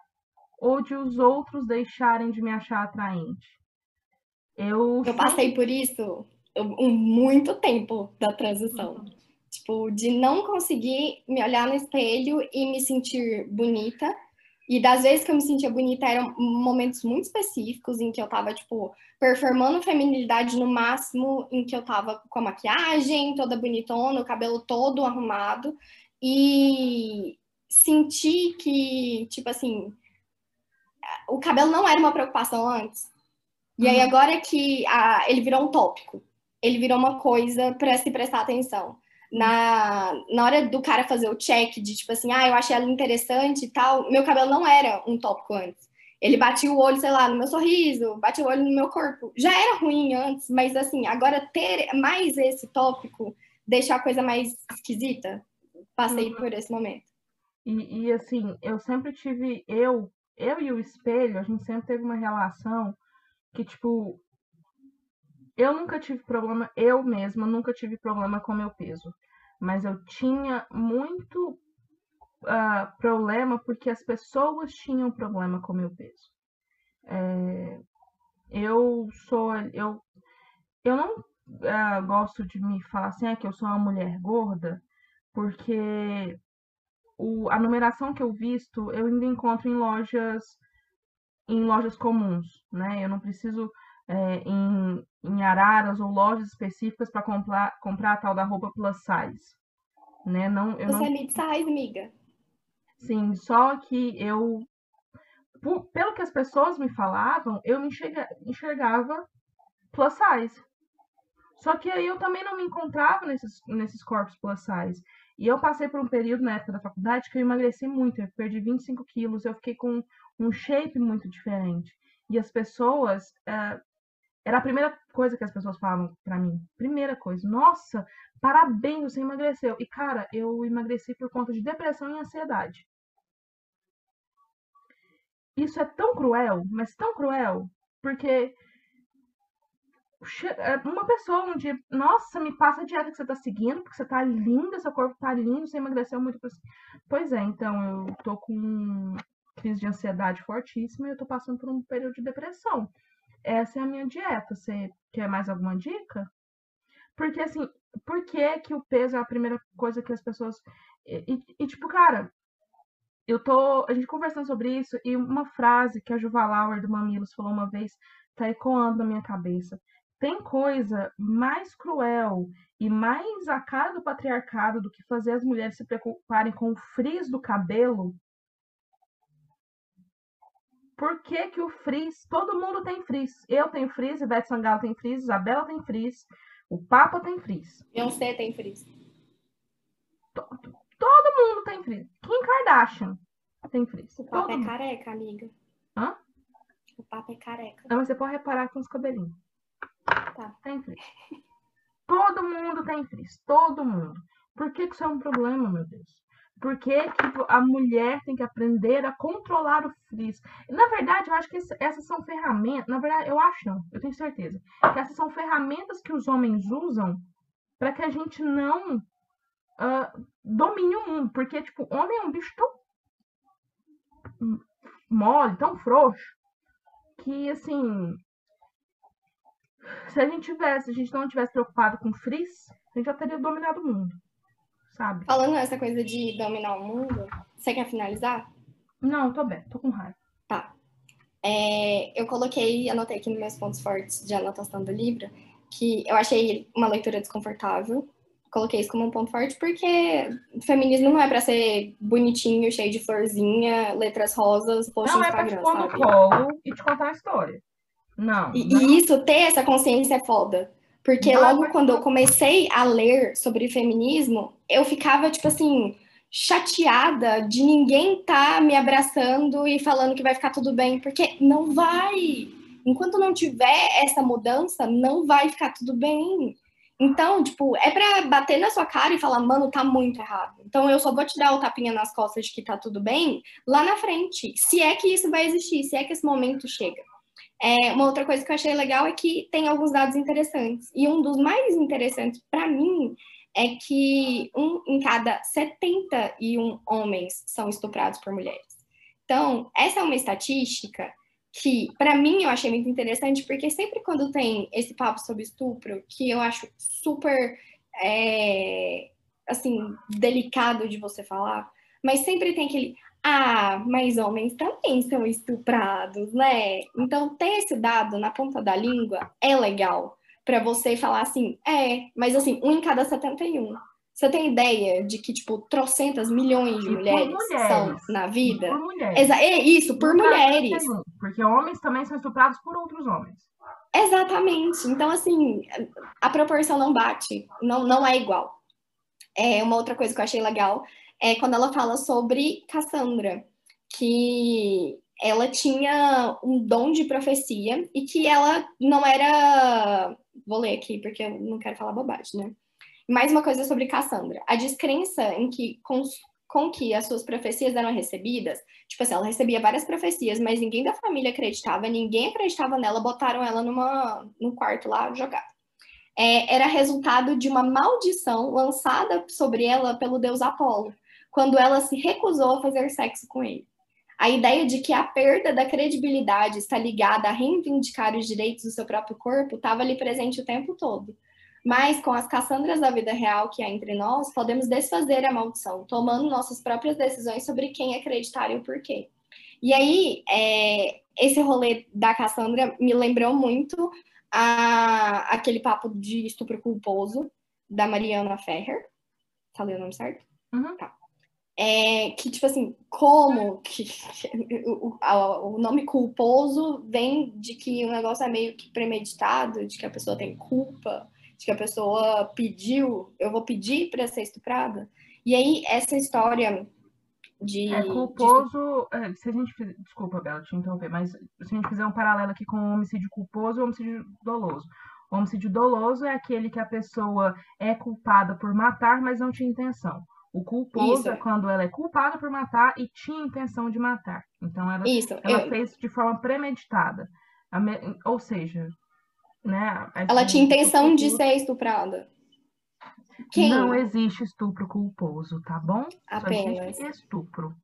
ou de os outros deixarem de me achar atraente? Eu, eu passei por isso muito tempo da transição. Uhum. Tipo, de não conseguir me olhar no espelho e me sentir bonita e das vezes que eu me sentia bonita eram momentos muito específicos em que eu tava, tipo, performando feminilidade no máximo, em que eu tava com a maquiagem toda bonitona, o cabelo todo arrumado. E senti que, tipo assim, o cabelo não era uma preocupação antes. E aí, agora que a, ele virou um tópico, ele virou uma coisa para se prestar atenção. Na, na hora do cara fazer o check de tipo assim, ah, eu achei ela interessante e tal, meu cabelo não era um tópico antes. Ele batia o olho, sei lá, no meu sorriso, batia o olho no meu corpo. Já era ruim antes, mas assim, agora ter mais esse tópico deixa a coisa mais esquisita. Passei por esse momento. E, e, assim, eu sempre tive, eu, eu e o espelho, a gente sempre teve uma relação que, tipo, eu nunca tive problema, eu mesma nunca tive problema com meu peso. Mas eu tinha muito uh, problema porque as pessoas tinham problema com meu peso. É, eu sou, eu, eu não uh, gosto de me falar assim, é que eu sou uma mulher gorda, porque o, a numeração que eu visto eu ainda encontro em lojas em lojas comuns, né? Eu não preciso é, em, em araras ou lojas específicas para comprar, comprar a tal da roupa plus size, né? Não, eu Você não... é mid size, amiga? Sim, só que eu por, pelo que as pessoas me falavam, eu me enxerga, enxergava plus size. Só que aí eu também não me encontrava nesses, nesses corpos plus size. E eu passei por um período na época da faculdade que eu emagreci muito, eu perdi 25 quilos, eu fiquei com um shape muito diferente. E as pessoas. Uh, era a primeira coisa que as pessoas falavam para mim. Primeira coisa, nossa, parabéns, você emagreceu. E cara, eu emagreci por conta de depressão e ansiedade. Isso é tão cruel, mas tão cruel, porque é, uma pessoa um dia, nossa, me passa a dieta que você tá seguindo, porque você tá linda, seu corpo tá lindo, você emagreceu muito. Pois é, então eu tô com crise de ansiedade fortíssima e eu tô passando por um período de depressão. Essa é a minha dieta. Você quer mais alguma dica? Porque assim, por que que o peso é a primeira coisa que as pessoas. E, e, e tipo, cara, eu tô. A gente conversando sobre isso e uma frase que a Juva Lauer do Mamilos falou uma vez tá ecoando na minha cabeça tem coisa mais cruel e mais a cara do patriarcado do que fazer as mulheres se preocuparem com o frizz do cabelo? Por que, que o frizz? Todo mundo tem frizz. Eu tenho frizz, Ivete Sangalo tem frizz, Isabela tem frizz, o Papa tem frizz. Beyoncé tem frizz. Todo, todo mundo tem frizz. Kim Kardashian tem frizz. O Papa todo é mundo. careca, amiga. Hã? O Papa é careca. Não, mas você pode reparar com os cabelinhos. Tá. Tem frizz. Todo mundo tem frizz. Todo mundo. Por que, que isso é um problema, meu Deus? Por que, que a mulher tem que aprender a controlar o frizz? Na verdade, eu acho que essas são ferramentas. Na verdade, eu acho não, eu tenho certeza. Que essas são ferramentas que os homens usam para que a gente não uh, domine o mundo. Porque, tipo, homem é um bicho tão mole, tão frouxo, que, assim, se a gente tivesse, se a gente não tivesse preocupado com frizz, a gente já teria dominado o mundo, sabe? Falando nessa coisa de dominar o mundo, você quer finalizar? Não, tô bem, tô com raiva. Tá. É, eu coloquei, anotei aqui nos meus pontos fortes de anotação do livro, que eu achei uma leitura desconfortável. Coloquei isso como um ponto forte porque feminismo não é para ser bonitinho, cheio de florzinha, letras rosas, post não é pra te pôr no colo e te contar a história. Não. E, não. e isso, ter essa consciência é foda. Porque logo quando eu comecei a ler sobre feminismo, eu ficava, tipo assim, chateada de ninguém tá me abraçando e falando que vai ficar tudo bem, porque não vai. Enquanto não tiver essa mudança, não vai ficar tudo bem. Então, tipo, é pra bater na sua cara e falar, mano, tá muito errado. Então eu só vou te dar o tapinha nas costas de que tá tudo bem lá na frente. Se é que isso vai existir, se é que esse momento chega. É, uma outra coisa que eu achei legal é que tem alguns dados interessantes. E um dos mais interessantes para mim é que um em cada 71 homens são estuprados por mulheres. Então, essa é uma estatística que, para mim, eu achei muito interessante, porque sempre quando tem esse papo sobre estupro, que eu acho super, é, assim, delicado de você falar, mas sempre tem aquele, ah, mas homens também são estuprados, né? Então, ter esse dado na ponta da língua é legal para você falar assim, é, mas assim, um em cada 71. Você tem ideia de que, tipo, trocentas milhões de mulheres, mulheres, são na vida? Por mulheres. Exa é isso, por mulheres. Porque homens também são estuprados por outros homens. Exatamente. Então, assim, a proporção não bate, não, não é igual. É, uma outra coisa que eu achei legal é quando ela fala sobre Cassandra, que ela tinha um dom de profecia e que ela não era. Vou ler aqui porque eu não quero falar bobagem, né? Mais uma coisa sobre Cassandra. A descrença em que com, com que as suas profecias eram recebidas, tipo assim, ela recebia várias profecias, mas ninguém da família acreditava, ninguém acreditava nela, botaram ela numa, num quarto lá jogada. É, era resultado de uma maldição lançada sobre ela pelo deus Apolo, quando ela se recusou a fazer sexo com ele. A ideia de que a perda da credibilidade está ligada a reivindicar os direitos do seu próprio corpo estava ali presente o tempo todo. Mas com as Cassandras da vida real que há entre nós, podemos desfazer a maldição, tomando nossas próprias decisões sobre quem acreditar e o porquê. E aí, é, esse rolê da Cassandra me lembrou muito a, aquele papo de estupro culposo da Mariana Ferrer. Lendo o nome certo? Uhum. Tá. É, que, tipo assim, como que <laughs> o, o, nome culposo vem de que o negócio é meio que premeditado, de que a pessoa tem culpa de que a pessoa pediu, eu vou pedir para ser estuprada. E aí, essa história de. É culposo. De... É, se a gente. Desculpa, Bela, te interromper, mas se a gente fizer um paralelo aqui com o homicídio culposo e o homicídio doloso. O homicídio doloso é aquele que a pessoa é culpada por matar, mas não tinha intenção. O culposo Isso. é quando ela é culpada por matar e tinha intenção de matar. Então ela, Isso. ela eu... fez de forma premeditada. Ou seja, né? Ela tinha intenção de ser estuprada. Quem? Não existe estupro culposo, tá bom? Apenas. estupro.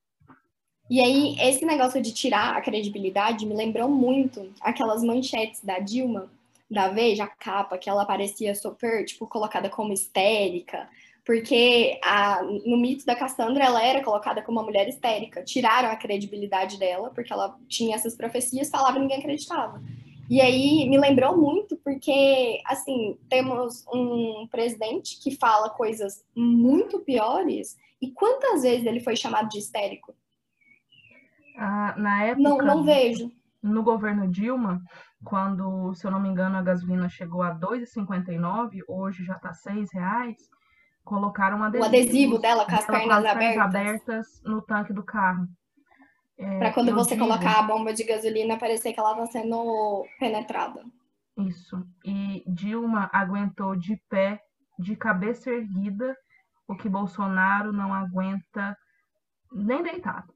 E aí, esse negócio de tirar a credibilidade me lembrou muito aquelas manchetes da Dilma, da Veja, a capa, que ela parecia super, tipo, colocada como histérica, porque a, no mito da Cassandra ela era colocada como uma mulher histérica. Tiraram a credibilidade dela, porque ela tinha essas profecias, falava e ninguém acreditava. E aí me lembrou muito, porque, assim, temos um presidente que fala coisas muito piores, e quantas vezes ele foi chamado de histérico? Ah, na época. Não, não vejo. No governo Dilma, quando, se eu não me engano, a gasolina chegou a 2,59, hoje já está R$ reais, colocaram um adesivo, o adesivo dela com as pernas abertas. abertas no tanque do carro. É, para quando você digo... colocar a bomba de gasolina parecer que ela está sendo penetrada. Isso. E Dilma aguentou de pé, de cabeça erguida, o que Bolsonaro não aguenta nem deitado.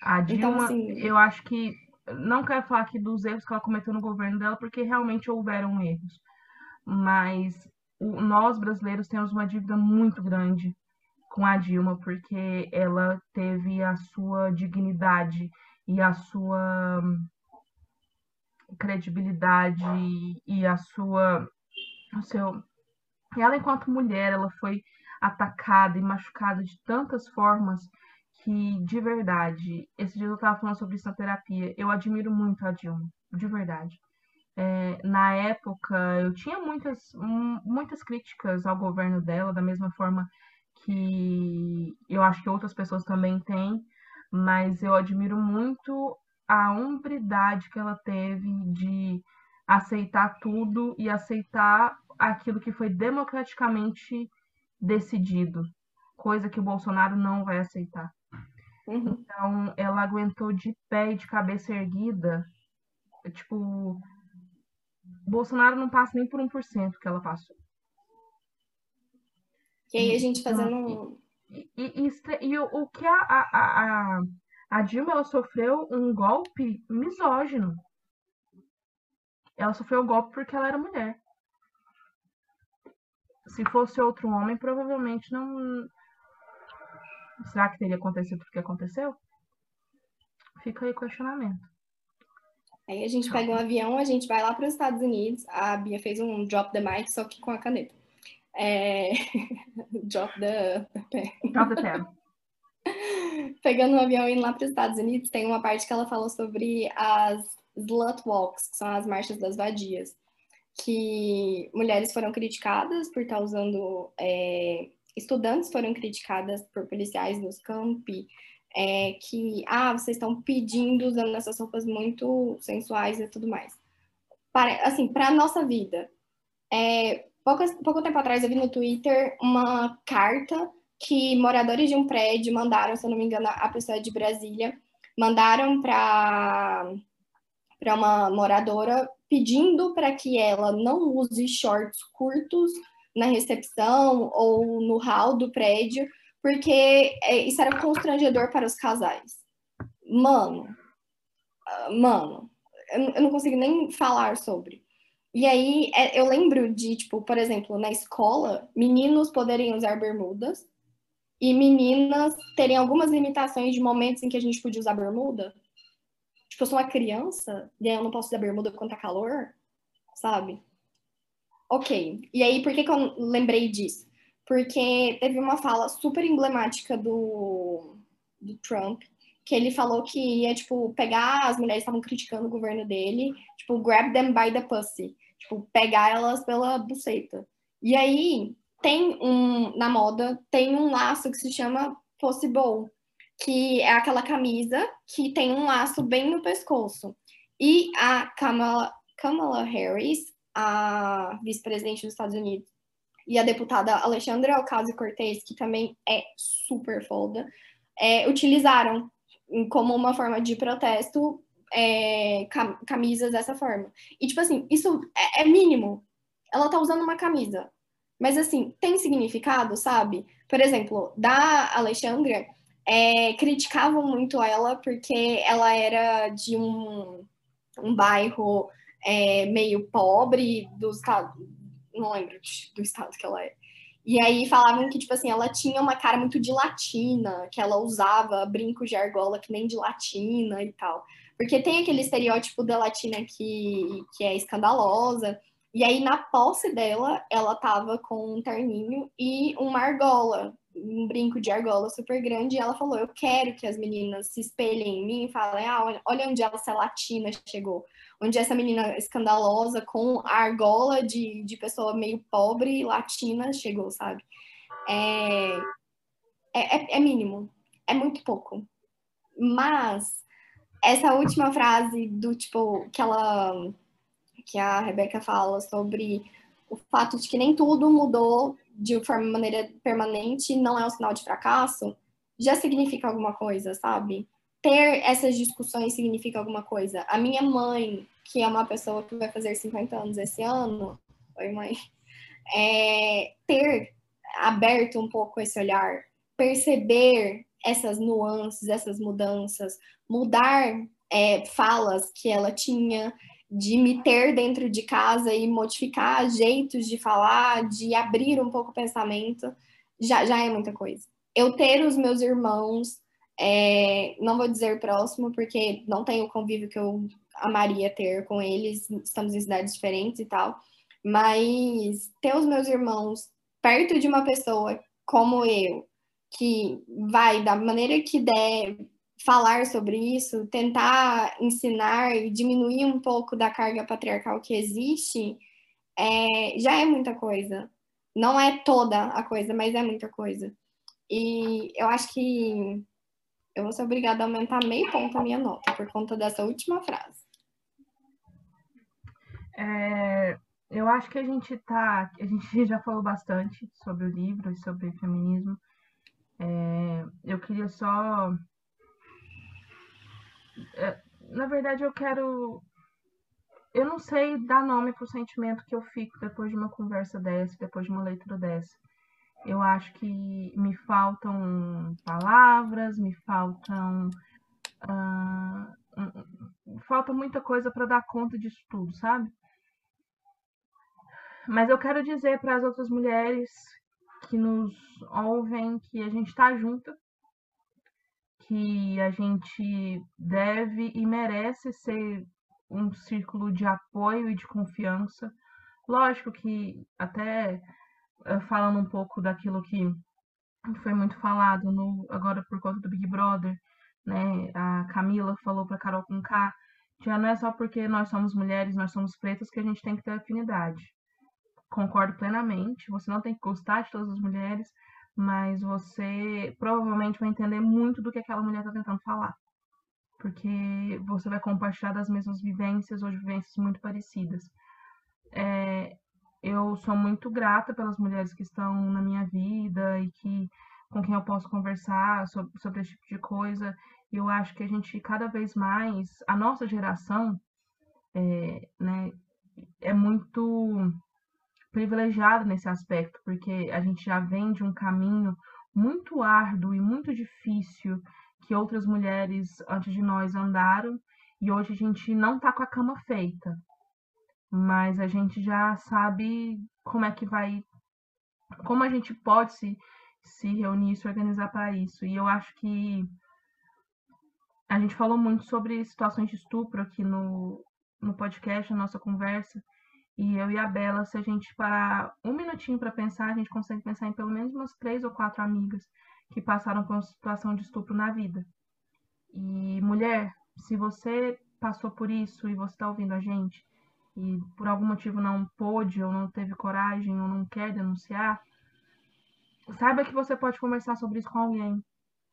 A então, Dilma, então, assim... eu acho que não quero falar aqui dos erros que ela cometeu no governo dela, porque realmente houveram erros. Mas o, nós brasileiros temos uma dívida muito grande com a Dilma, porque ela teve a sua dignidade e a sua credibilidade e a sua o seu ela enquanto mulher ela foi atacada e machucada de tantas formas que de verdade esse dia eu estava falando sobre isso na terapia eu admiro muito a Dilma de verdade é, na época eu tinha muitas muitas críticas ao governo dela da mesma forma que eu acho que outras pessoas também têm, mas eu admiro muito a hombridade que ela teve de aceitar tudo e aceitar aquilo que foi democraticamente decidido, coisa que o Bolsonaro não vai aceitar. Uhum. Então, ela aguentou de pé e de cabeça erguida. Tipo, Bolsonaro não passa nem por 1% que ela passou. E aí a gente fazendo um. E, e, e, e o, o, que a, a, a, a Dilma ela sofreu um golpe misógino. Ela sofreu um golpe porque ela era mulher. Se fosse outro homem, provavelmente não. Será que teria acontecido o que aconteceu? Fica aí o questionamento. Aí a gente pega um avião, a gente vai lá para os Estados Unidos. A Bia fez um drop the mic, só que com a caneta. É... <laughs> Drop the, Drop the pen. <laughs> Pegando um avião indo lá para os Estados Unidos, tem uma parte que ela falou sobre as slut walks, que são as marchas das vadias. que mulheres foram criticadas por estar usando. É, estudantes foram criticadas por policiais nos campi, é, que, ah, vocês estão pedindo usando essas roupas muito sensuais e tudo mais. Para, assim, para a nossa vida. É, pouco, pouco tempo atrás eu vi no Twitter uma carta que moradores de um prédio mandaram, se eu não me engano, a pessoa é de Brasília, mandaram para para uma moradora pedindo para que ela não use shorts curtos na recepção ou no hall do prédio, porque é, isso era constrangedor para os casais. Mano, ah, mano, eu não consigo nem falar sobre. E aí é, eu lembro de, tipo, por exemplo, na escola, meninos poderiam usar bermudas e meninas terem algumas limitações de momentos em que a gente podia usar bermuda. Tipo, eu sou uma criança e eu não posso usar bermuda quando tá calor, sabe? Ok. E aí, por que, que eu lembrei disso? Porque teve uma fala super emblemática do, do Trump, que ele falou que ia, tipo, pegar as mulheres que estavam criticando o governo dele, tipo, grab them by the pussy. Tipo, pegar elas pela buceta. E aí, tem um, na moda, tem um laço que se chama Possible, que é aquela camisa que tem um laço bem no pescoço. E a Kamala, Kamala Harris, a vice-presidente dos Estados Unidos, e a deputada Alexandra Ocasio-Cortez, que também é super foda, é, utilizaram como uma forma de protesto é, camisas dessa forma. E, tipo assim, isso é, é mínimo. Ela tá usando uma camisa. Mas, assim, tem significado, sabe? Por exemplo, da Alexandra, é, criticavam muito ela porque ela era de um, um bairro é, meio pobre do estado, não lembro do estado que ela é. E aí falavam que, tipo assim, ela tinha uma cara muito de latina, que ela usava brincos de argola que nem de latina e tal. Porque tem aquele estereótipo da latina que, que é escandalosa. E aí, na posse dela, ela tava com um terninho e uma argola, um brinco de argola super grande. E ela falou: Eu quero que as meninas se espelhem em mim e falem: Ah, olha onde essa latina chegou. Onde essa menina escandalosa com a argola de, de pessoa meio pobre latina chegou, sabe? É, é, é, é mínimo, é muito pouco. Mas essa última frase do tipo que ela que a Rebeca fala sobre o fato de que nem tudo mudou de forma maneira permanente não é um sinal de fracasso, já significa alguma coisa, sabe? Ter essas discussões significa alguma coisa. A minha mãe, que é uma pessoa que vai fazer 50 anos esse ano, oi mãe, é, ter aberto um pouco esse olhar, perceber essas nuances, essas mudanças, mudar é, falas que ela tinha, de me ter dentro de casa e modificar jeitos de falar, de abrir um pouco o pensamento, já, já é muita coisa. Eu ter os meus irmãos, é, não vou dizer próximo, porque não tenho o convívio que eu amaria ter com eles, estamos em cidades diferentes e tal, mas ter os meus irmãos perto de uma pessoa como eu, que vai, da maneira que der, falar sobre isso, tentar ensinar e diminuir um pouco da carga patriarcal que existe, é, já é muita coisa. Não é toda a coisa, mas é muita coisa. E eu acho que eu vou ser obrigada a aumentar meio ponto a minha nota por conta dessa última frase. É, eu acho que a gente tá. A gente <laughs> já falou bastante sobre o livro e sobre feminismo. É, eu queria só é, na verdade, eu quero. Eu não sei dar nome pro sentimento que eu fico depois de uma conversa dessa, depois de uma leitura dessa. Eu acho que me faltam palavras, me faltam. Uh, falta muita coisa para dar conta disso tudo, sabe? Mas eu quero dizer para as outras mulheres que nos ouvem que a gente está junto, que a gente deve e merece ser um círculo de apoio e de confiança. Lógico que até falando um pouco daquilo que foi muito falado no, agora por conta do Big Brother, né? A Camila falou para Carol Conká Já não é só porque nós somos mulheres, nós somos pretas que a gente tem que ter afinidade. Concordo plenamente. Você não tem que gostar de todas as mulheres, mas você provavelmente vai entender muito do que aquela mulher está tentando falar. Porque você vai compartilhar das mesmas vivências ou vivências muito parecidas. É, eu sou muito grata pelas mulheres que estão na minha vida e que com quem eu posso conversar sobre, sobre esse tipo de coisa. Eu acho que a gente cada vez mais, a nossa geração, é, né, é muito privilegiada nesse aspecto, porque a gente já vem de um caminho muito árduo e muito difícil que outras mulheres antes de nós andaram, e hoje a gente não tá com a cama feita, mas a gente já sabe como é que vai, como a gente pode se, se reunir, se organizar para isso. E eu acho que a gente falou muito sobre situações de estupro aqui no, no podcast, na nossa conversa. E eu e a Bela, se a gente parar um minutinho para pensar, a gente consegue pensar em pelo menos umas três ou quatro amigas que passaram por uma situação de estupro na vida. E mulher, se você passou por isso e você está ouvindo a gente e por algum motivo não pôde ou não teve coragem ou não quer denunciar, saiba que você pode conversar sobre isso com alguém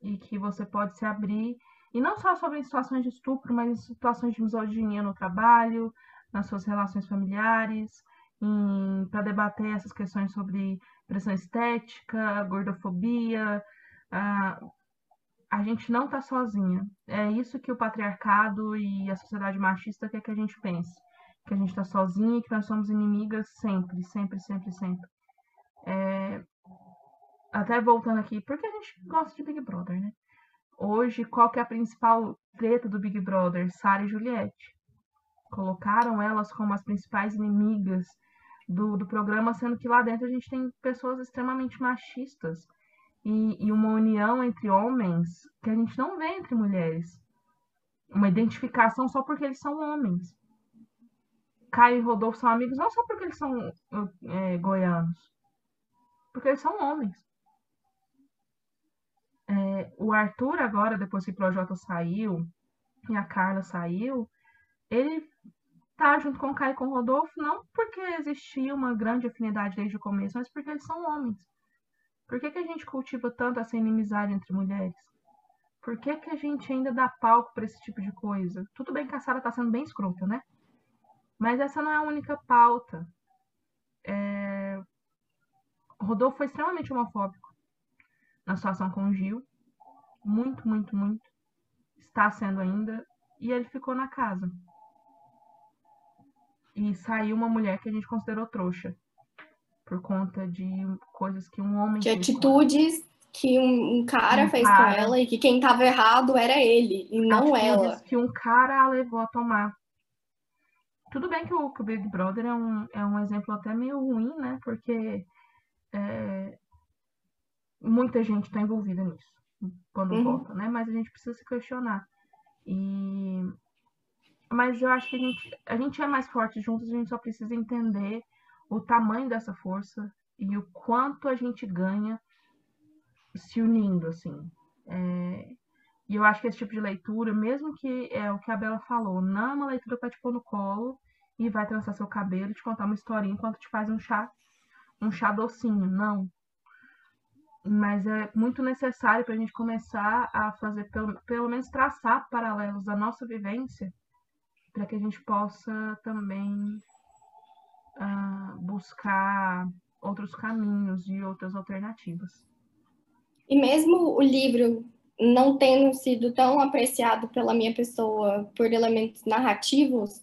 e que você pode se abrir e não só sobre situações de estupro, mas em situações de misoginia no trabalho, nas suas relações familiares, para debater essas questões sobre pressão estética, gordofobia. Ah, a gente não está sozinha. É isso que o patriarcado e a sociedade machista quer que a gente pense. Que a gente está sozinha e que nós somos inimigas sempre, sempre, sempre, sempre. É... Até voltando aqui, porque a gente gosta de Big Brother, né? Hoje, qual que é a principal treta do Big Brother? Sara e Juliette. Colocaram elas como as principais inimigas do, do programa, sendo que lá dentro a gente tem pessoas extremamente machistas e, e uma união entre homens que a gente não vê entre mulheres. Uma identificação só porque eles são homens. Caio e Rodolfo são amigos não só porque eles são é, goianos, porque eles são homens. É, o Arthur agora, depois que o Projota saiu e a Carla saiu, ele tá junto com o Caio e com o Rodolfo, não porque existia uma grande afinidade desde o começo, mas porque eles são homens. Por que, que a gente cultiva tanto essa inimizade entre mulheres? Por que, que a gente ainda dá palco para esse tipo de coisa? Tudo bem que a Sara tá sendo bem escrota, né? Mas essa não é a única pauta. É... Rodolfo foi extremamente homofóbico na situação com o Gil. Muito, muito, muito. Está sendo ainda. E ele ficou na casa. E saiu uma mulher que a gente considerou trouxa. Por conta de coisas que um homem. De atitudes que um, um cara um fez cara, com ela e que quem estava errado era ele e não ela. Que um cara a levou a tomar. Tudo bem que o, que o Big Brother é um, é um exemplo até meio ruim, né? Porque é, muita gente está envolvida nisso quando uhum. vota, né? Mas a gente precisa se questionar. E mas eu acho que a gente, a gente é mais forte juntos, a gente só precisa entender o tamanho dessa força e o quanto a gente ganha se unindo, assim. É... E eu acho que esse tipo de leitura, mesmo que é o que a Bela falou, não é uma leitura para te pôr no colo e vai trançar seu cabelo e te contar uma historinha enquanto te faz um chá, um chá docinho. Não mas é muito necessário para a gente começar a fazer, pelo, pelo menos traçar paralelos da nossa vivência, para que a gente possa também uh, buscar outros caminhos e outras alternativas. E mesmo o livro não tendo sido tão apreciado pela minha pessoa por elementos narrativos,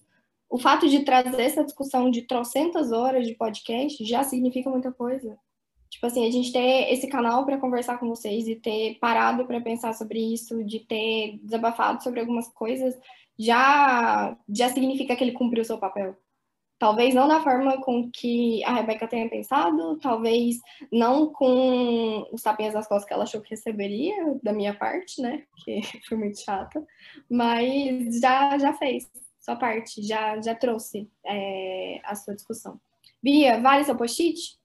o fato de trazer essa discussão de trocentas horas de podcast já significa muita coisa. Tipo assim, a gente ter esse canal para conversar com vocês e ter parado para pensar sobre isso, de ter desabafado sobre algumas coisas, já já significa que ele cumpriu o seu papel. Talvez não da forma com que a Rebeca tenha pensado, talvez não com os tapinhas nas costas que ela achou que receberia, da minha parte, né? Que <laughs> foi muito chata. Mas já, já fez sua parte, já, já trouxe é, a sua discussão. Bia, vale seu post-it?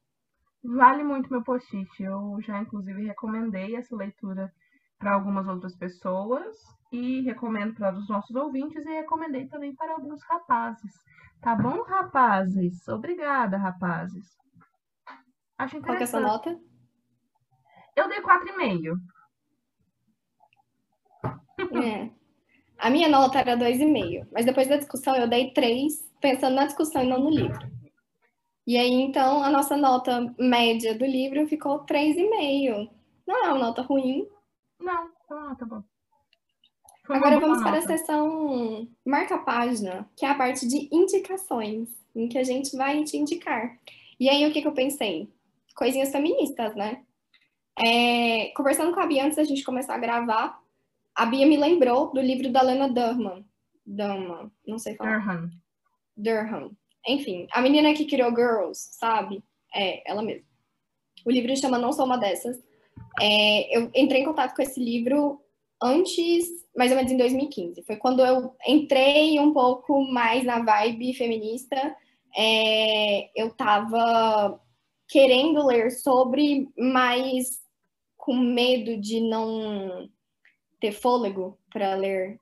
Vale muito meu post-it. Eu já, inclusive, recomendei essa leitura para algumas outras pessoas e recomendo para os nossos ouvintes e recomendei também para alguns rapazes. Tá bom, rapazes? Obrigada, rapazes. Acho interessante. Qual é a sua nota? Eu dei 4,5. É. A minha nota era 2,5, mas depois da discussão eu dei 3, pensando na discussão e não no livro. E aí, então, a nossa nota média do livro ficou 3,5. Não é uma nota ruim. Não, é uma nota boa. Agora vamos nota. para a seção marca-página, que é a parte de indicações, em que a gente vai te indicar. E aí, o que, que eu pensei? Coisinhas feministas, né? É, conversando com a Bia antes da gente começar a gravar, a Bia me lembrou do livro da Lena Durham. Durham, não sei falar. Durham. Durham. Enfim, a menina que criou Girls, sabe? É, ela mesma. O livro chama Não Sou Uma Dessas. É, eu entrei em contato com esse livro antes, mais ou menos em 2015. Foi quando eu entrei um pouco mais na vibe feminista. É, eu tava querendo ler sobre, mas com medo de não ter fôlego para ler,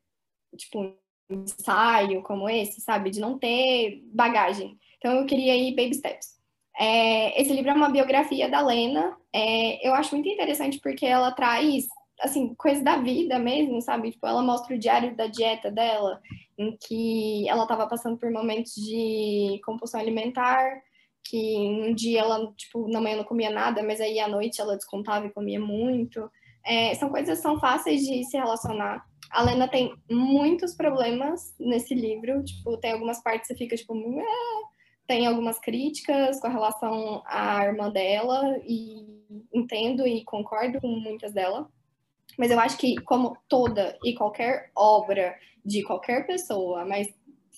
tipo, um ensaio como esse, sabe? De não ter bagagem. Então eu queria ir baby steps. É, esse livro é uma biografia da Lena. É, eu acho muito interessante porque ela traz, assim, coisas da vida mesmo, sabe? Tipo, ela mostra o diário da dieta dela, em que ela estava passando por momentos de compulsão alimentar, que um dia ela, tipo, na manhã não comia nada, mas aí à noite ela descontava e comia muito. É, são coisas que são fáceis de se relacionar. A Lena tem muitos problemas nesse livro, tipo, tem algumas partes que você fica, tipo, tem algumas críticas com relação à irmã dela, e entendo e concordo com muitas delas. Mas eu acho que, como toda e qualquer obra de qualquer pessoa, mas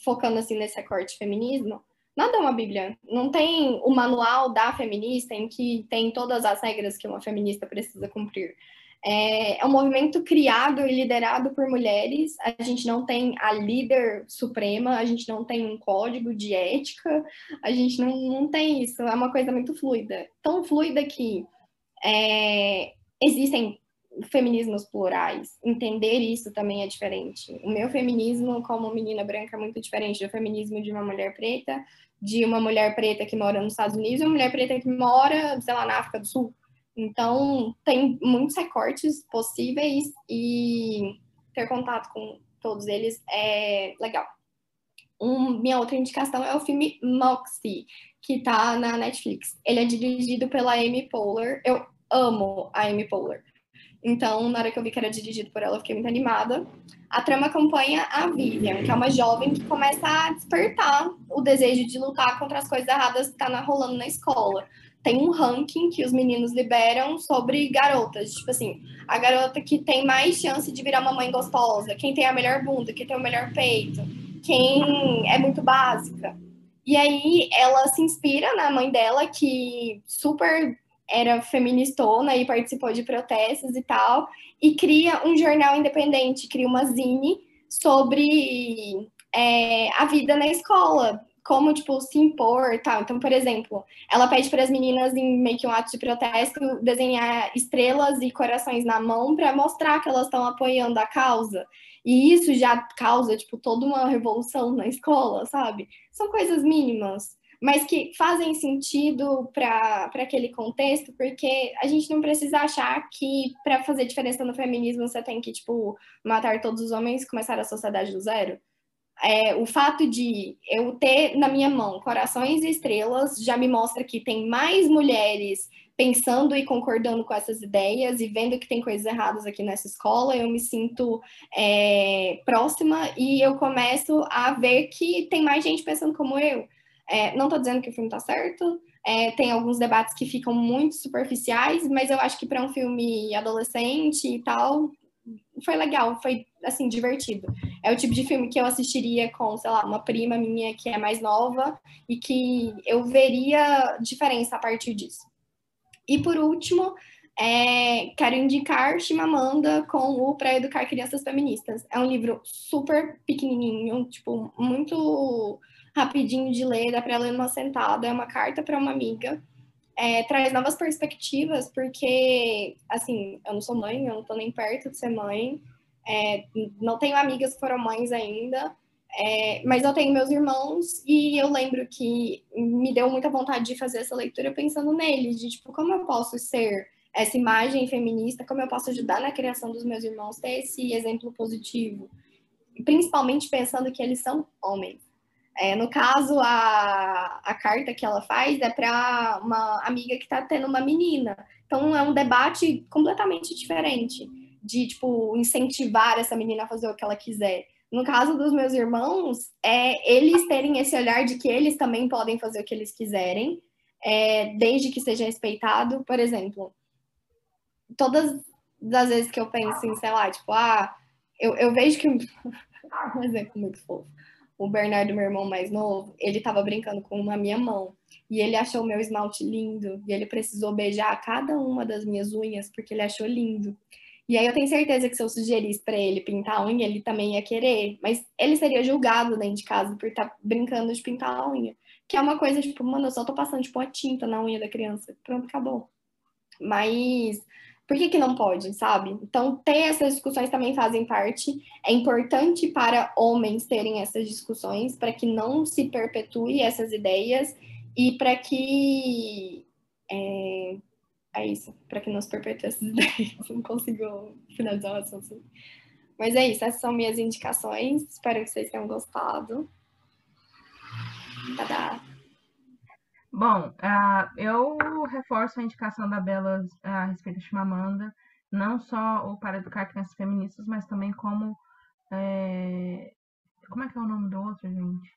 focando assim nesse recorte feminismo, nada é uma Bíblia. Não tem o manual da feminista em que tem todas as regras que uma feminista precisa cumprir. É, é um movimento criado e liderado por mulheres. A gente não tem a líder suprema, a gente não tem um código de ética, a gente não, não tem isso. É uma coisa muito fluida. Tão fluida que é, existem feminismos plurais. Entender isso também é diferente. O meu feminismo, como menina branca, é muito diferente do feminismo de uma mulher preta, de uma mulher preta que mora nos Estados Unidos e uma mulher preta que mora, sei lá, na África do Sul. Então, tem muitos recortes possíveis e ter contato com todos eles é legal. Um, minha outra indicação é o filme Moxie, que tá na Netflix. Ele é dirigido pela Amy Poehler. Eu amo a Amy Poehler. Então, na hora que eu vi que era dirigido por ela, eu fiquei muito animada. A trama acompanha a Vivian, que é uma jovem que começa a despertar o desejo de lutar contra as coisas erradas que tá rolando na escola tem um ranking que os meninos liberam sobre garotas. Tipo assim, a garota que tem mais chance de virar uma mãe gostosa, quem tem a melhor bunda, quem tem o melhor peito, quem é muito básica. E aí ela se inspira na mãe dela, que super era feministona e participou de protestos e tal, e cria um jornal independente, cria uma zine sobre é, a vida na escola, como, tipo, se impor tal. Então, por exemplo, ela pede para as meninas, em meio que um ato de protesto, desenhar estrelas e corações na mão para mostrar que elas estão apoiando a causa. E isso já causa, tipo, toda uma revolução na escola, sabe? São coisas mínimas, mas que fazem sentido para aquele contexto, porque a gente não precisa achar que para fazer diferença no feminismo você tem que, tipo, matar todos os homens e começar a sociedade do zero é, o fato de eu ter na minha mão corações e estrelas já me mostra que tem mais mulheres pensando e concordando com essas ideias e vendo que tem coisas erradas aqui nessa escola, eu me sinto é, próxima e eu começo a ver que tem mais gente pensando como eu. É, não estou dizendo que o filme está certo, é, tem alguns debates que ficam muito superficiais, mas eu acho que para um filme adolescente e tal, foi legal, foi assim, divertido. É o tipo de filme que eu assistiria com, sei lá, uma prima minha que é mais nova e que eu veria diferença a partir disso. E por último, é, quero indicar Chimamanda com o Para Educar Crianças Feministas. É um livro super pequenininho, tipo, muito rapidinho de ler, dá para ler numa sentada. É uma carta para uma amiga é, traz novas perspectivas, porque, assim, eu não sou mãe, eu não tô nem perto de ser mãe, é, não tenho amigas que foram mães ainda, é, mas eu tenho meus irmãos e eu lembro que me deu muita vontade de fazer essa leitura pensando neles, de tipo, como eu posso ser essa imagem feminista, como eu posso ajudar na criação dos meus irmãos, ter esse exemplo positivo. Principalmente pensando que eles são homens. É, no caso, a, a carta que ela faz é para uma amiga que está tendo uma menina. Então, é um debate completamente diferente de, tipo, incentivar essa menina a fazer o que ela quiser. No caso dos meus irmãos, é eles terem esse olhar de que eles também podem fazer o que eles quiserem, é, desde que seja respeitado. Por exemplo, todas as vezes que eu penso em, sei lá, tipo, ah, eu, eu vejo que. um <laughs> exemplo muito fofo. O Bernardo, meu irmão mais novo, ele tava brincando com uma minha mão. E ele achou meu esmalte lindo. E ele precisou beijar cada uma das minhas unhas porque ele achou lindo. E aí eu tenho certeza que se eu sugerisse para ele pintar a unha, ele também ia querer. Mas ele seria julgado dentro de casa por estar tá brincando de pintar a unha. Que é uma coisa, tipo, mano, eu só tô passando, tipo, a tinta na unha da criança. Pronto, acabou. Mas por que, que não pode, sabe? Então, ter essas discussões também fazem parte. É importante para homens terem essas discussões, para que não se perpetue essas ideias e para que. É, é isso, para que não se perpetue essas <laughs> ideias. Não consigo finalizar o assunto. Mas é isso, essas são minhas indicações. Espero que vocês tenham gostado. Tadá! Bom, uh, eu reforço a indicação da Bela uh, a respeito de Chimamanda, não só o para educar crianças feministas, mas também como. É... Como é que é o nome do outro, gente?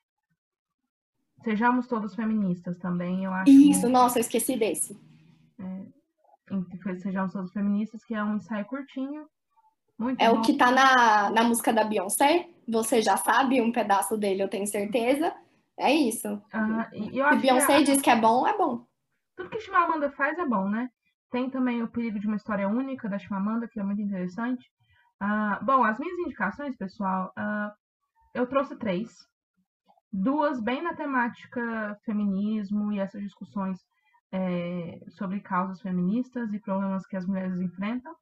Sejamos todos feministas também, eu acho. Isso, nossa, eu esqueci desse. É, Sejamos todos feministas, que é um ensaio curtinho. Muito é bom. o que tá na, na música da Beyoncé. Você já sabe um pedaço dele, eu tenho certeza. É isso. Eu Se Beyoncé que diz que é bom, é bom. Tudo que Chimamanda faz é bom, né? Tem também o perigo de uma história única da Chimamanda, que é muito interessante. Uh, bom, as minhas indicações, pessoal, uh, eu trouxe três. Duas bem na temática feminismo e essas discussões é, sobre causas feministas e problemas que as mulheres enfrentam.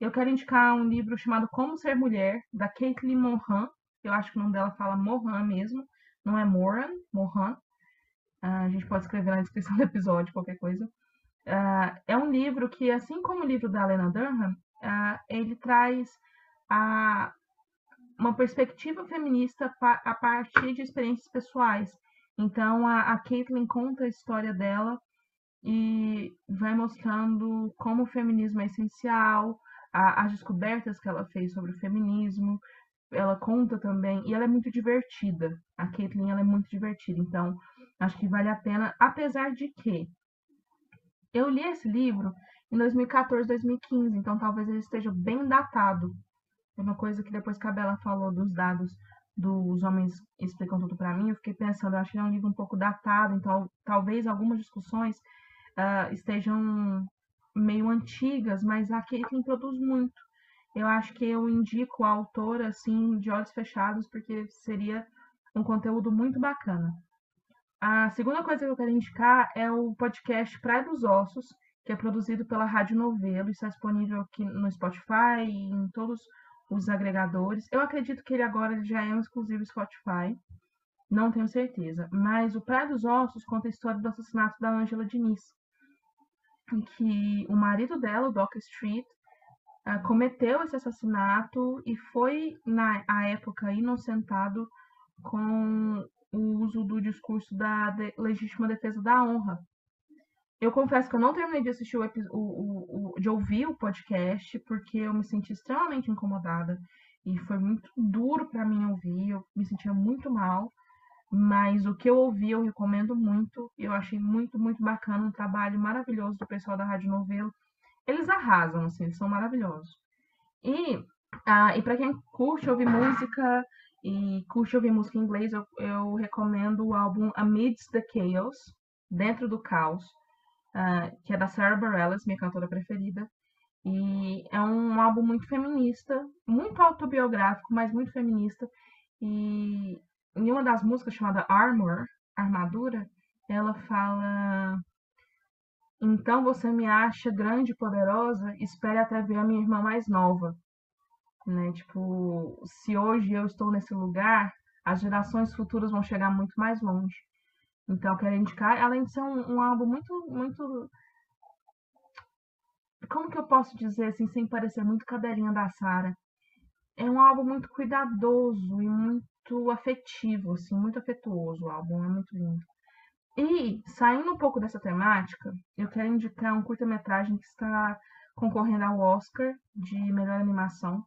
Eu quero indicar um livro chamado Como Ser Mulher, da Caitlin Mohan. Eu acho que o nome dela fala Mohan mesmo não é Moran, Mohan. Uh, a gente pode escrever na descrição do episódio, qualquer coisa. Uh, é um livro que, assim como o livro da Lena Durham, uh, ele traz a, uma perspectiva feminista a partir de experiências pessoais. Então, a, a conta a história dela e vai mostrando como o feminismo é essencial, a, as descobertas que ela fez sobre o feminismo, ela conta também, e ela é muito divertida. A Caitlyn, ela é muito divertida, então acho que vale a pena, apesar de que eu li esse livro em 2014, 2015, então talvez ele esteja bem datado. É uma coisa que depois que a Bela falou dos dados dos homens explicam tudo para mim, eu fiquei pensando, eu achei um livro um pouco datado, então talvez algumas discussões uh, estejam meio antigas, mas a Caitlyn produz muito eu acho que eu indico a autora assim de olhos fechados porque seria um conteúdo muito bacana. A segunda coisa que eu quero indicar é o podcast Praia dos Ossos, que é produzido pela Rádio Novelo, está disponível aqui no Spotify e em todos os agregadores. Eu acredito que ele agora já é um exclusivo Spotify, não tenho certeza. Mas o Praia dos Ossos conta a história do assassinato da Angela Diniz, em que o marido dela, o Doc Street, uh, cometeu esse assassinato e foi, na a época, inocentado com o uso do discurso da de, legítima defesa da honra. Eu confesso que eu não terminei de assistir o, o, o, de ouvir o podcast porque eu me senti extremamente incomodada e foi muito duro para mim ouvir, eu me sentia muito mal, mas o que eu ouvi eu recomendo muito, eu achei muito, muito bacana, um trabalho maravilhoso do pessoal da Rádio Novelo eles arrasam, assim, eles são maravilhosos. E, ah, e para quem curte ouvir música e curte ouvir música em inglês, eu, eu recomendo o álbum Amidst the Chaos, Dentro do Caos, ah, que é da Sarah Bareilles, minha cantora preferida. E é um álbum muito feminista, muito autobiográfico, mas muito feminista. E em uma das músicas chamada Armor, Armadura, ela fala Então você me acha grande e poderosa, espere até ver a minha irmã mais nova. Né? Tipo, se hoje eu estou nesse lugar, as gerações futuras vão chegar muito mais longe. Então, quero indicar, além de ser um, um álbum muito, muito. Como que eu posso dizer assim, sem parecer muito cadelinha da Sara? É um álbum muito cuidadoso e muito afetivo, assim, muito afetuoso o álbum, é muito lindo. E, saindo um pouco dessa temática, eu quero indicar um curta-metragem que está concorrendo ao Oscar de melhor animação,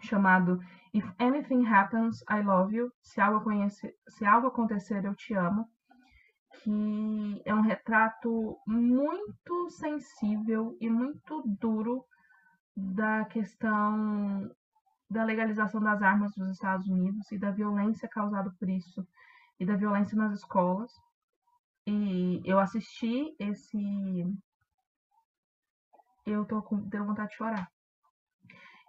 chamado If Anything Happens, I Love You. Se algo, conhece, se algo acontecer, eu te amo. Que é um retrato muito sensível e muito duro da questão da legalização das armas dos Estados Unidos e da violência causada por isso e da violência nas escolas. E eu assisti esse. Eu tô com. Deu vontade de chorar.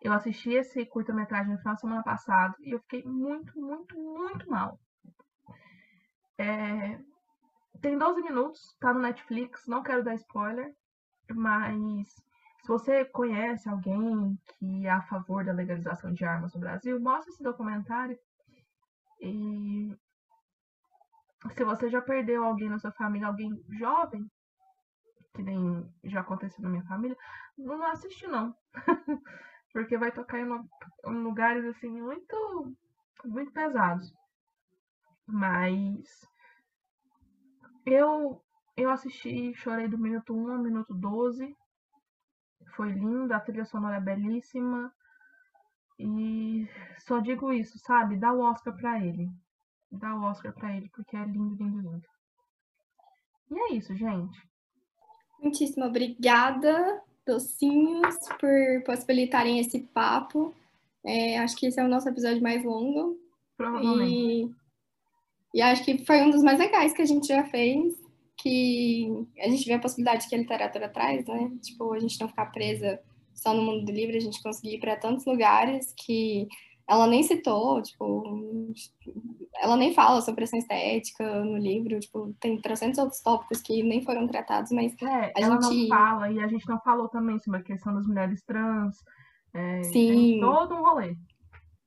Eu assisti esse curta-metragem no final semana passado e eu fiquei muito, muito, muito mal. É... Tem 12 minutos, tá no Netflix, não quero dar spoiler, mas se você conhece alguém que é a favor da legalização de armas no Brasil, mostre esse documentário. E se você já perdeu alguém na sua família, alguém jovem, que nem já aconteceu na minha família, não assiste não. <laughs> Porque vai tocar em, em lugares assim muito muito pesados. Mas eu eu assisti, chorei do minuto 1 ao minuto 12. Foi lindo, a trilha sonora é belíssima. E só digo isso, sabe? Dá o Oscar pra ele dar o Oscar para ele, porque é lindo, lindo, lindo. E é isso, gente. Muitíssimo obrigada, docinhos, por possibilitarem esse papo. É, acho que esse é o nosso episódio mais longo. Provavelmente. E, e acho que foi um dos mais legais que a gente já fez. Que a gente vê a possibilidade que a literatura traz, né? Tipo, a gente não ficar presa só no mundo do livro, a gente conseguir ir para tantos lugares que ela nem citou, tipo, ela nem fala sobre pressão estética no livro, tipo, tem 300 outros tópicos que nem foram tratados, mas é, a ela gente... não fala, e a gente não falou também sobre a questão das mulheres trans, é, Sim. todo um rolê.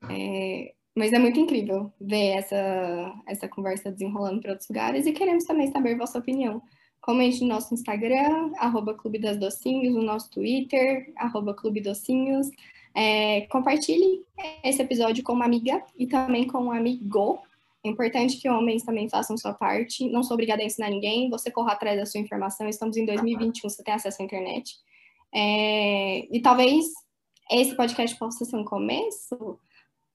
É, mas é muito incrível ver essa, essa conversa desenrolando para outros lugares e queremos também saber vossa opinião. Comente no nosso Instagram, arroba Clube das Docinhos, no nosso Twitter, arroba Clube Docinhos. É, compartilhe esse episódio com uma amiga e também com um amigo. É importante que homens também façam sua parte. Não sou obrigada a ensinar ninguém. Você corra atrás da sua informação. Estamos em 2021, você tem acesso à internet. É, e talvez esse podcast possa ser um começo.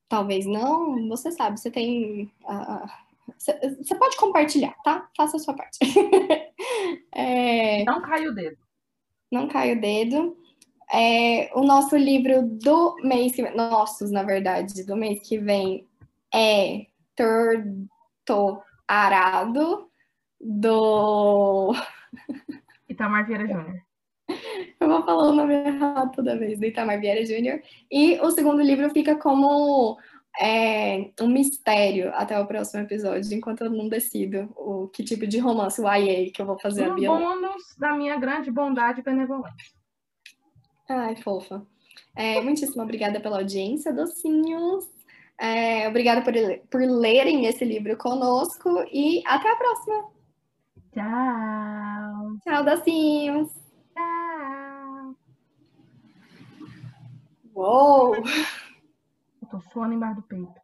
Talvez não. Você sabe, você tem. Uh, você pode compartilhar, tá? Faça a sua parte. <laughs> é, não cai o dedo. Não cai o dedo. É, o nosso livro do mês que vem, nossos, na verdade, do mês que vem é Torto Arado, do <laughs> Itamar Vieira Júnior. Eu vou falar o nome errado toda vez, do Itamar Vieira Júnior. E o segundo livro fica como é, um mistério até o próximo episódio, enquanto eu não decido o que tipo de romance, o IA, que eu vou fazer um a Bia. bônus da minha grande bondade e benevolência. Ai, fofa. É, muitíssimo obrigada pela audiência, docinhos. É, obrigada por, por lerem esse livro conosco e até a próxima. Tchau. Tchau, docinhos. Tchau. Uou! Eu tô suando embaixo do peito.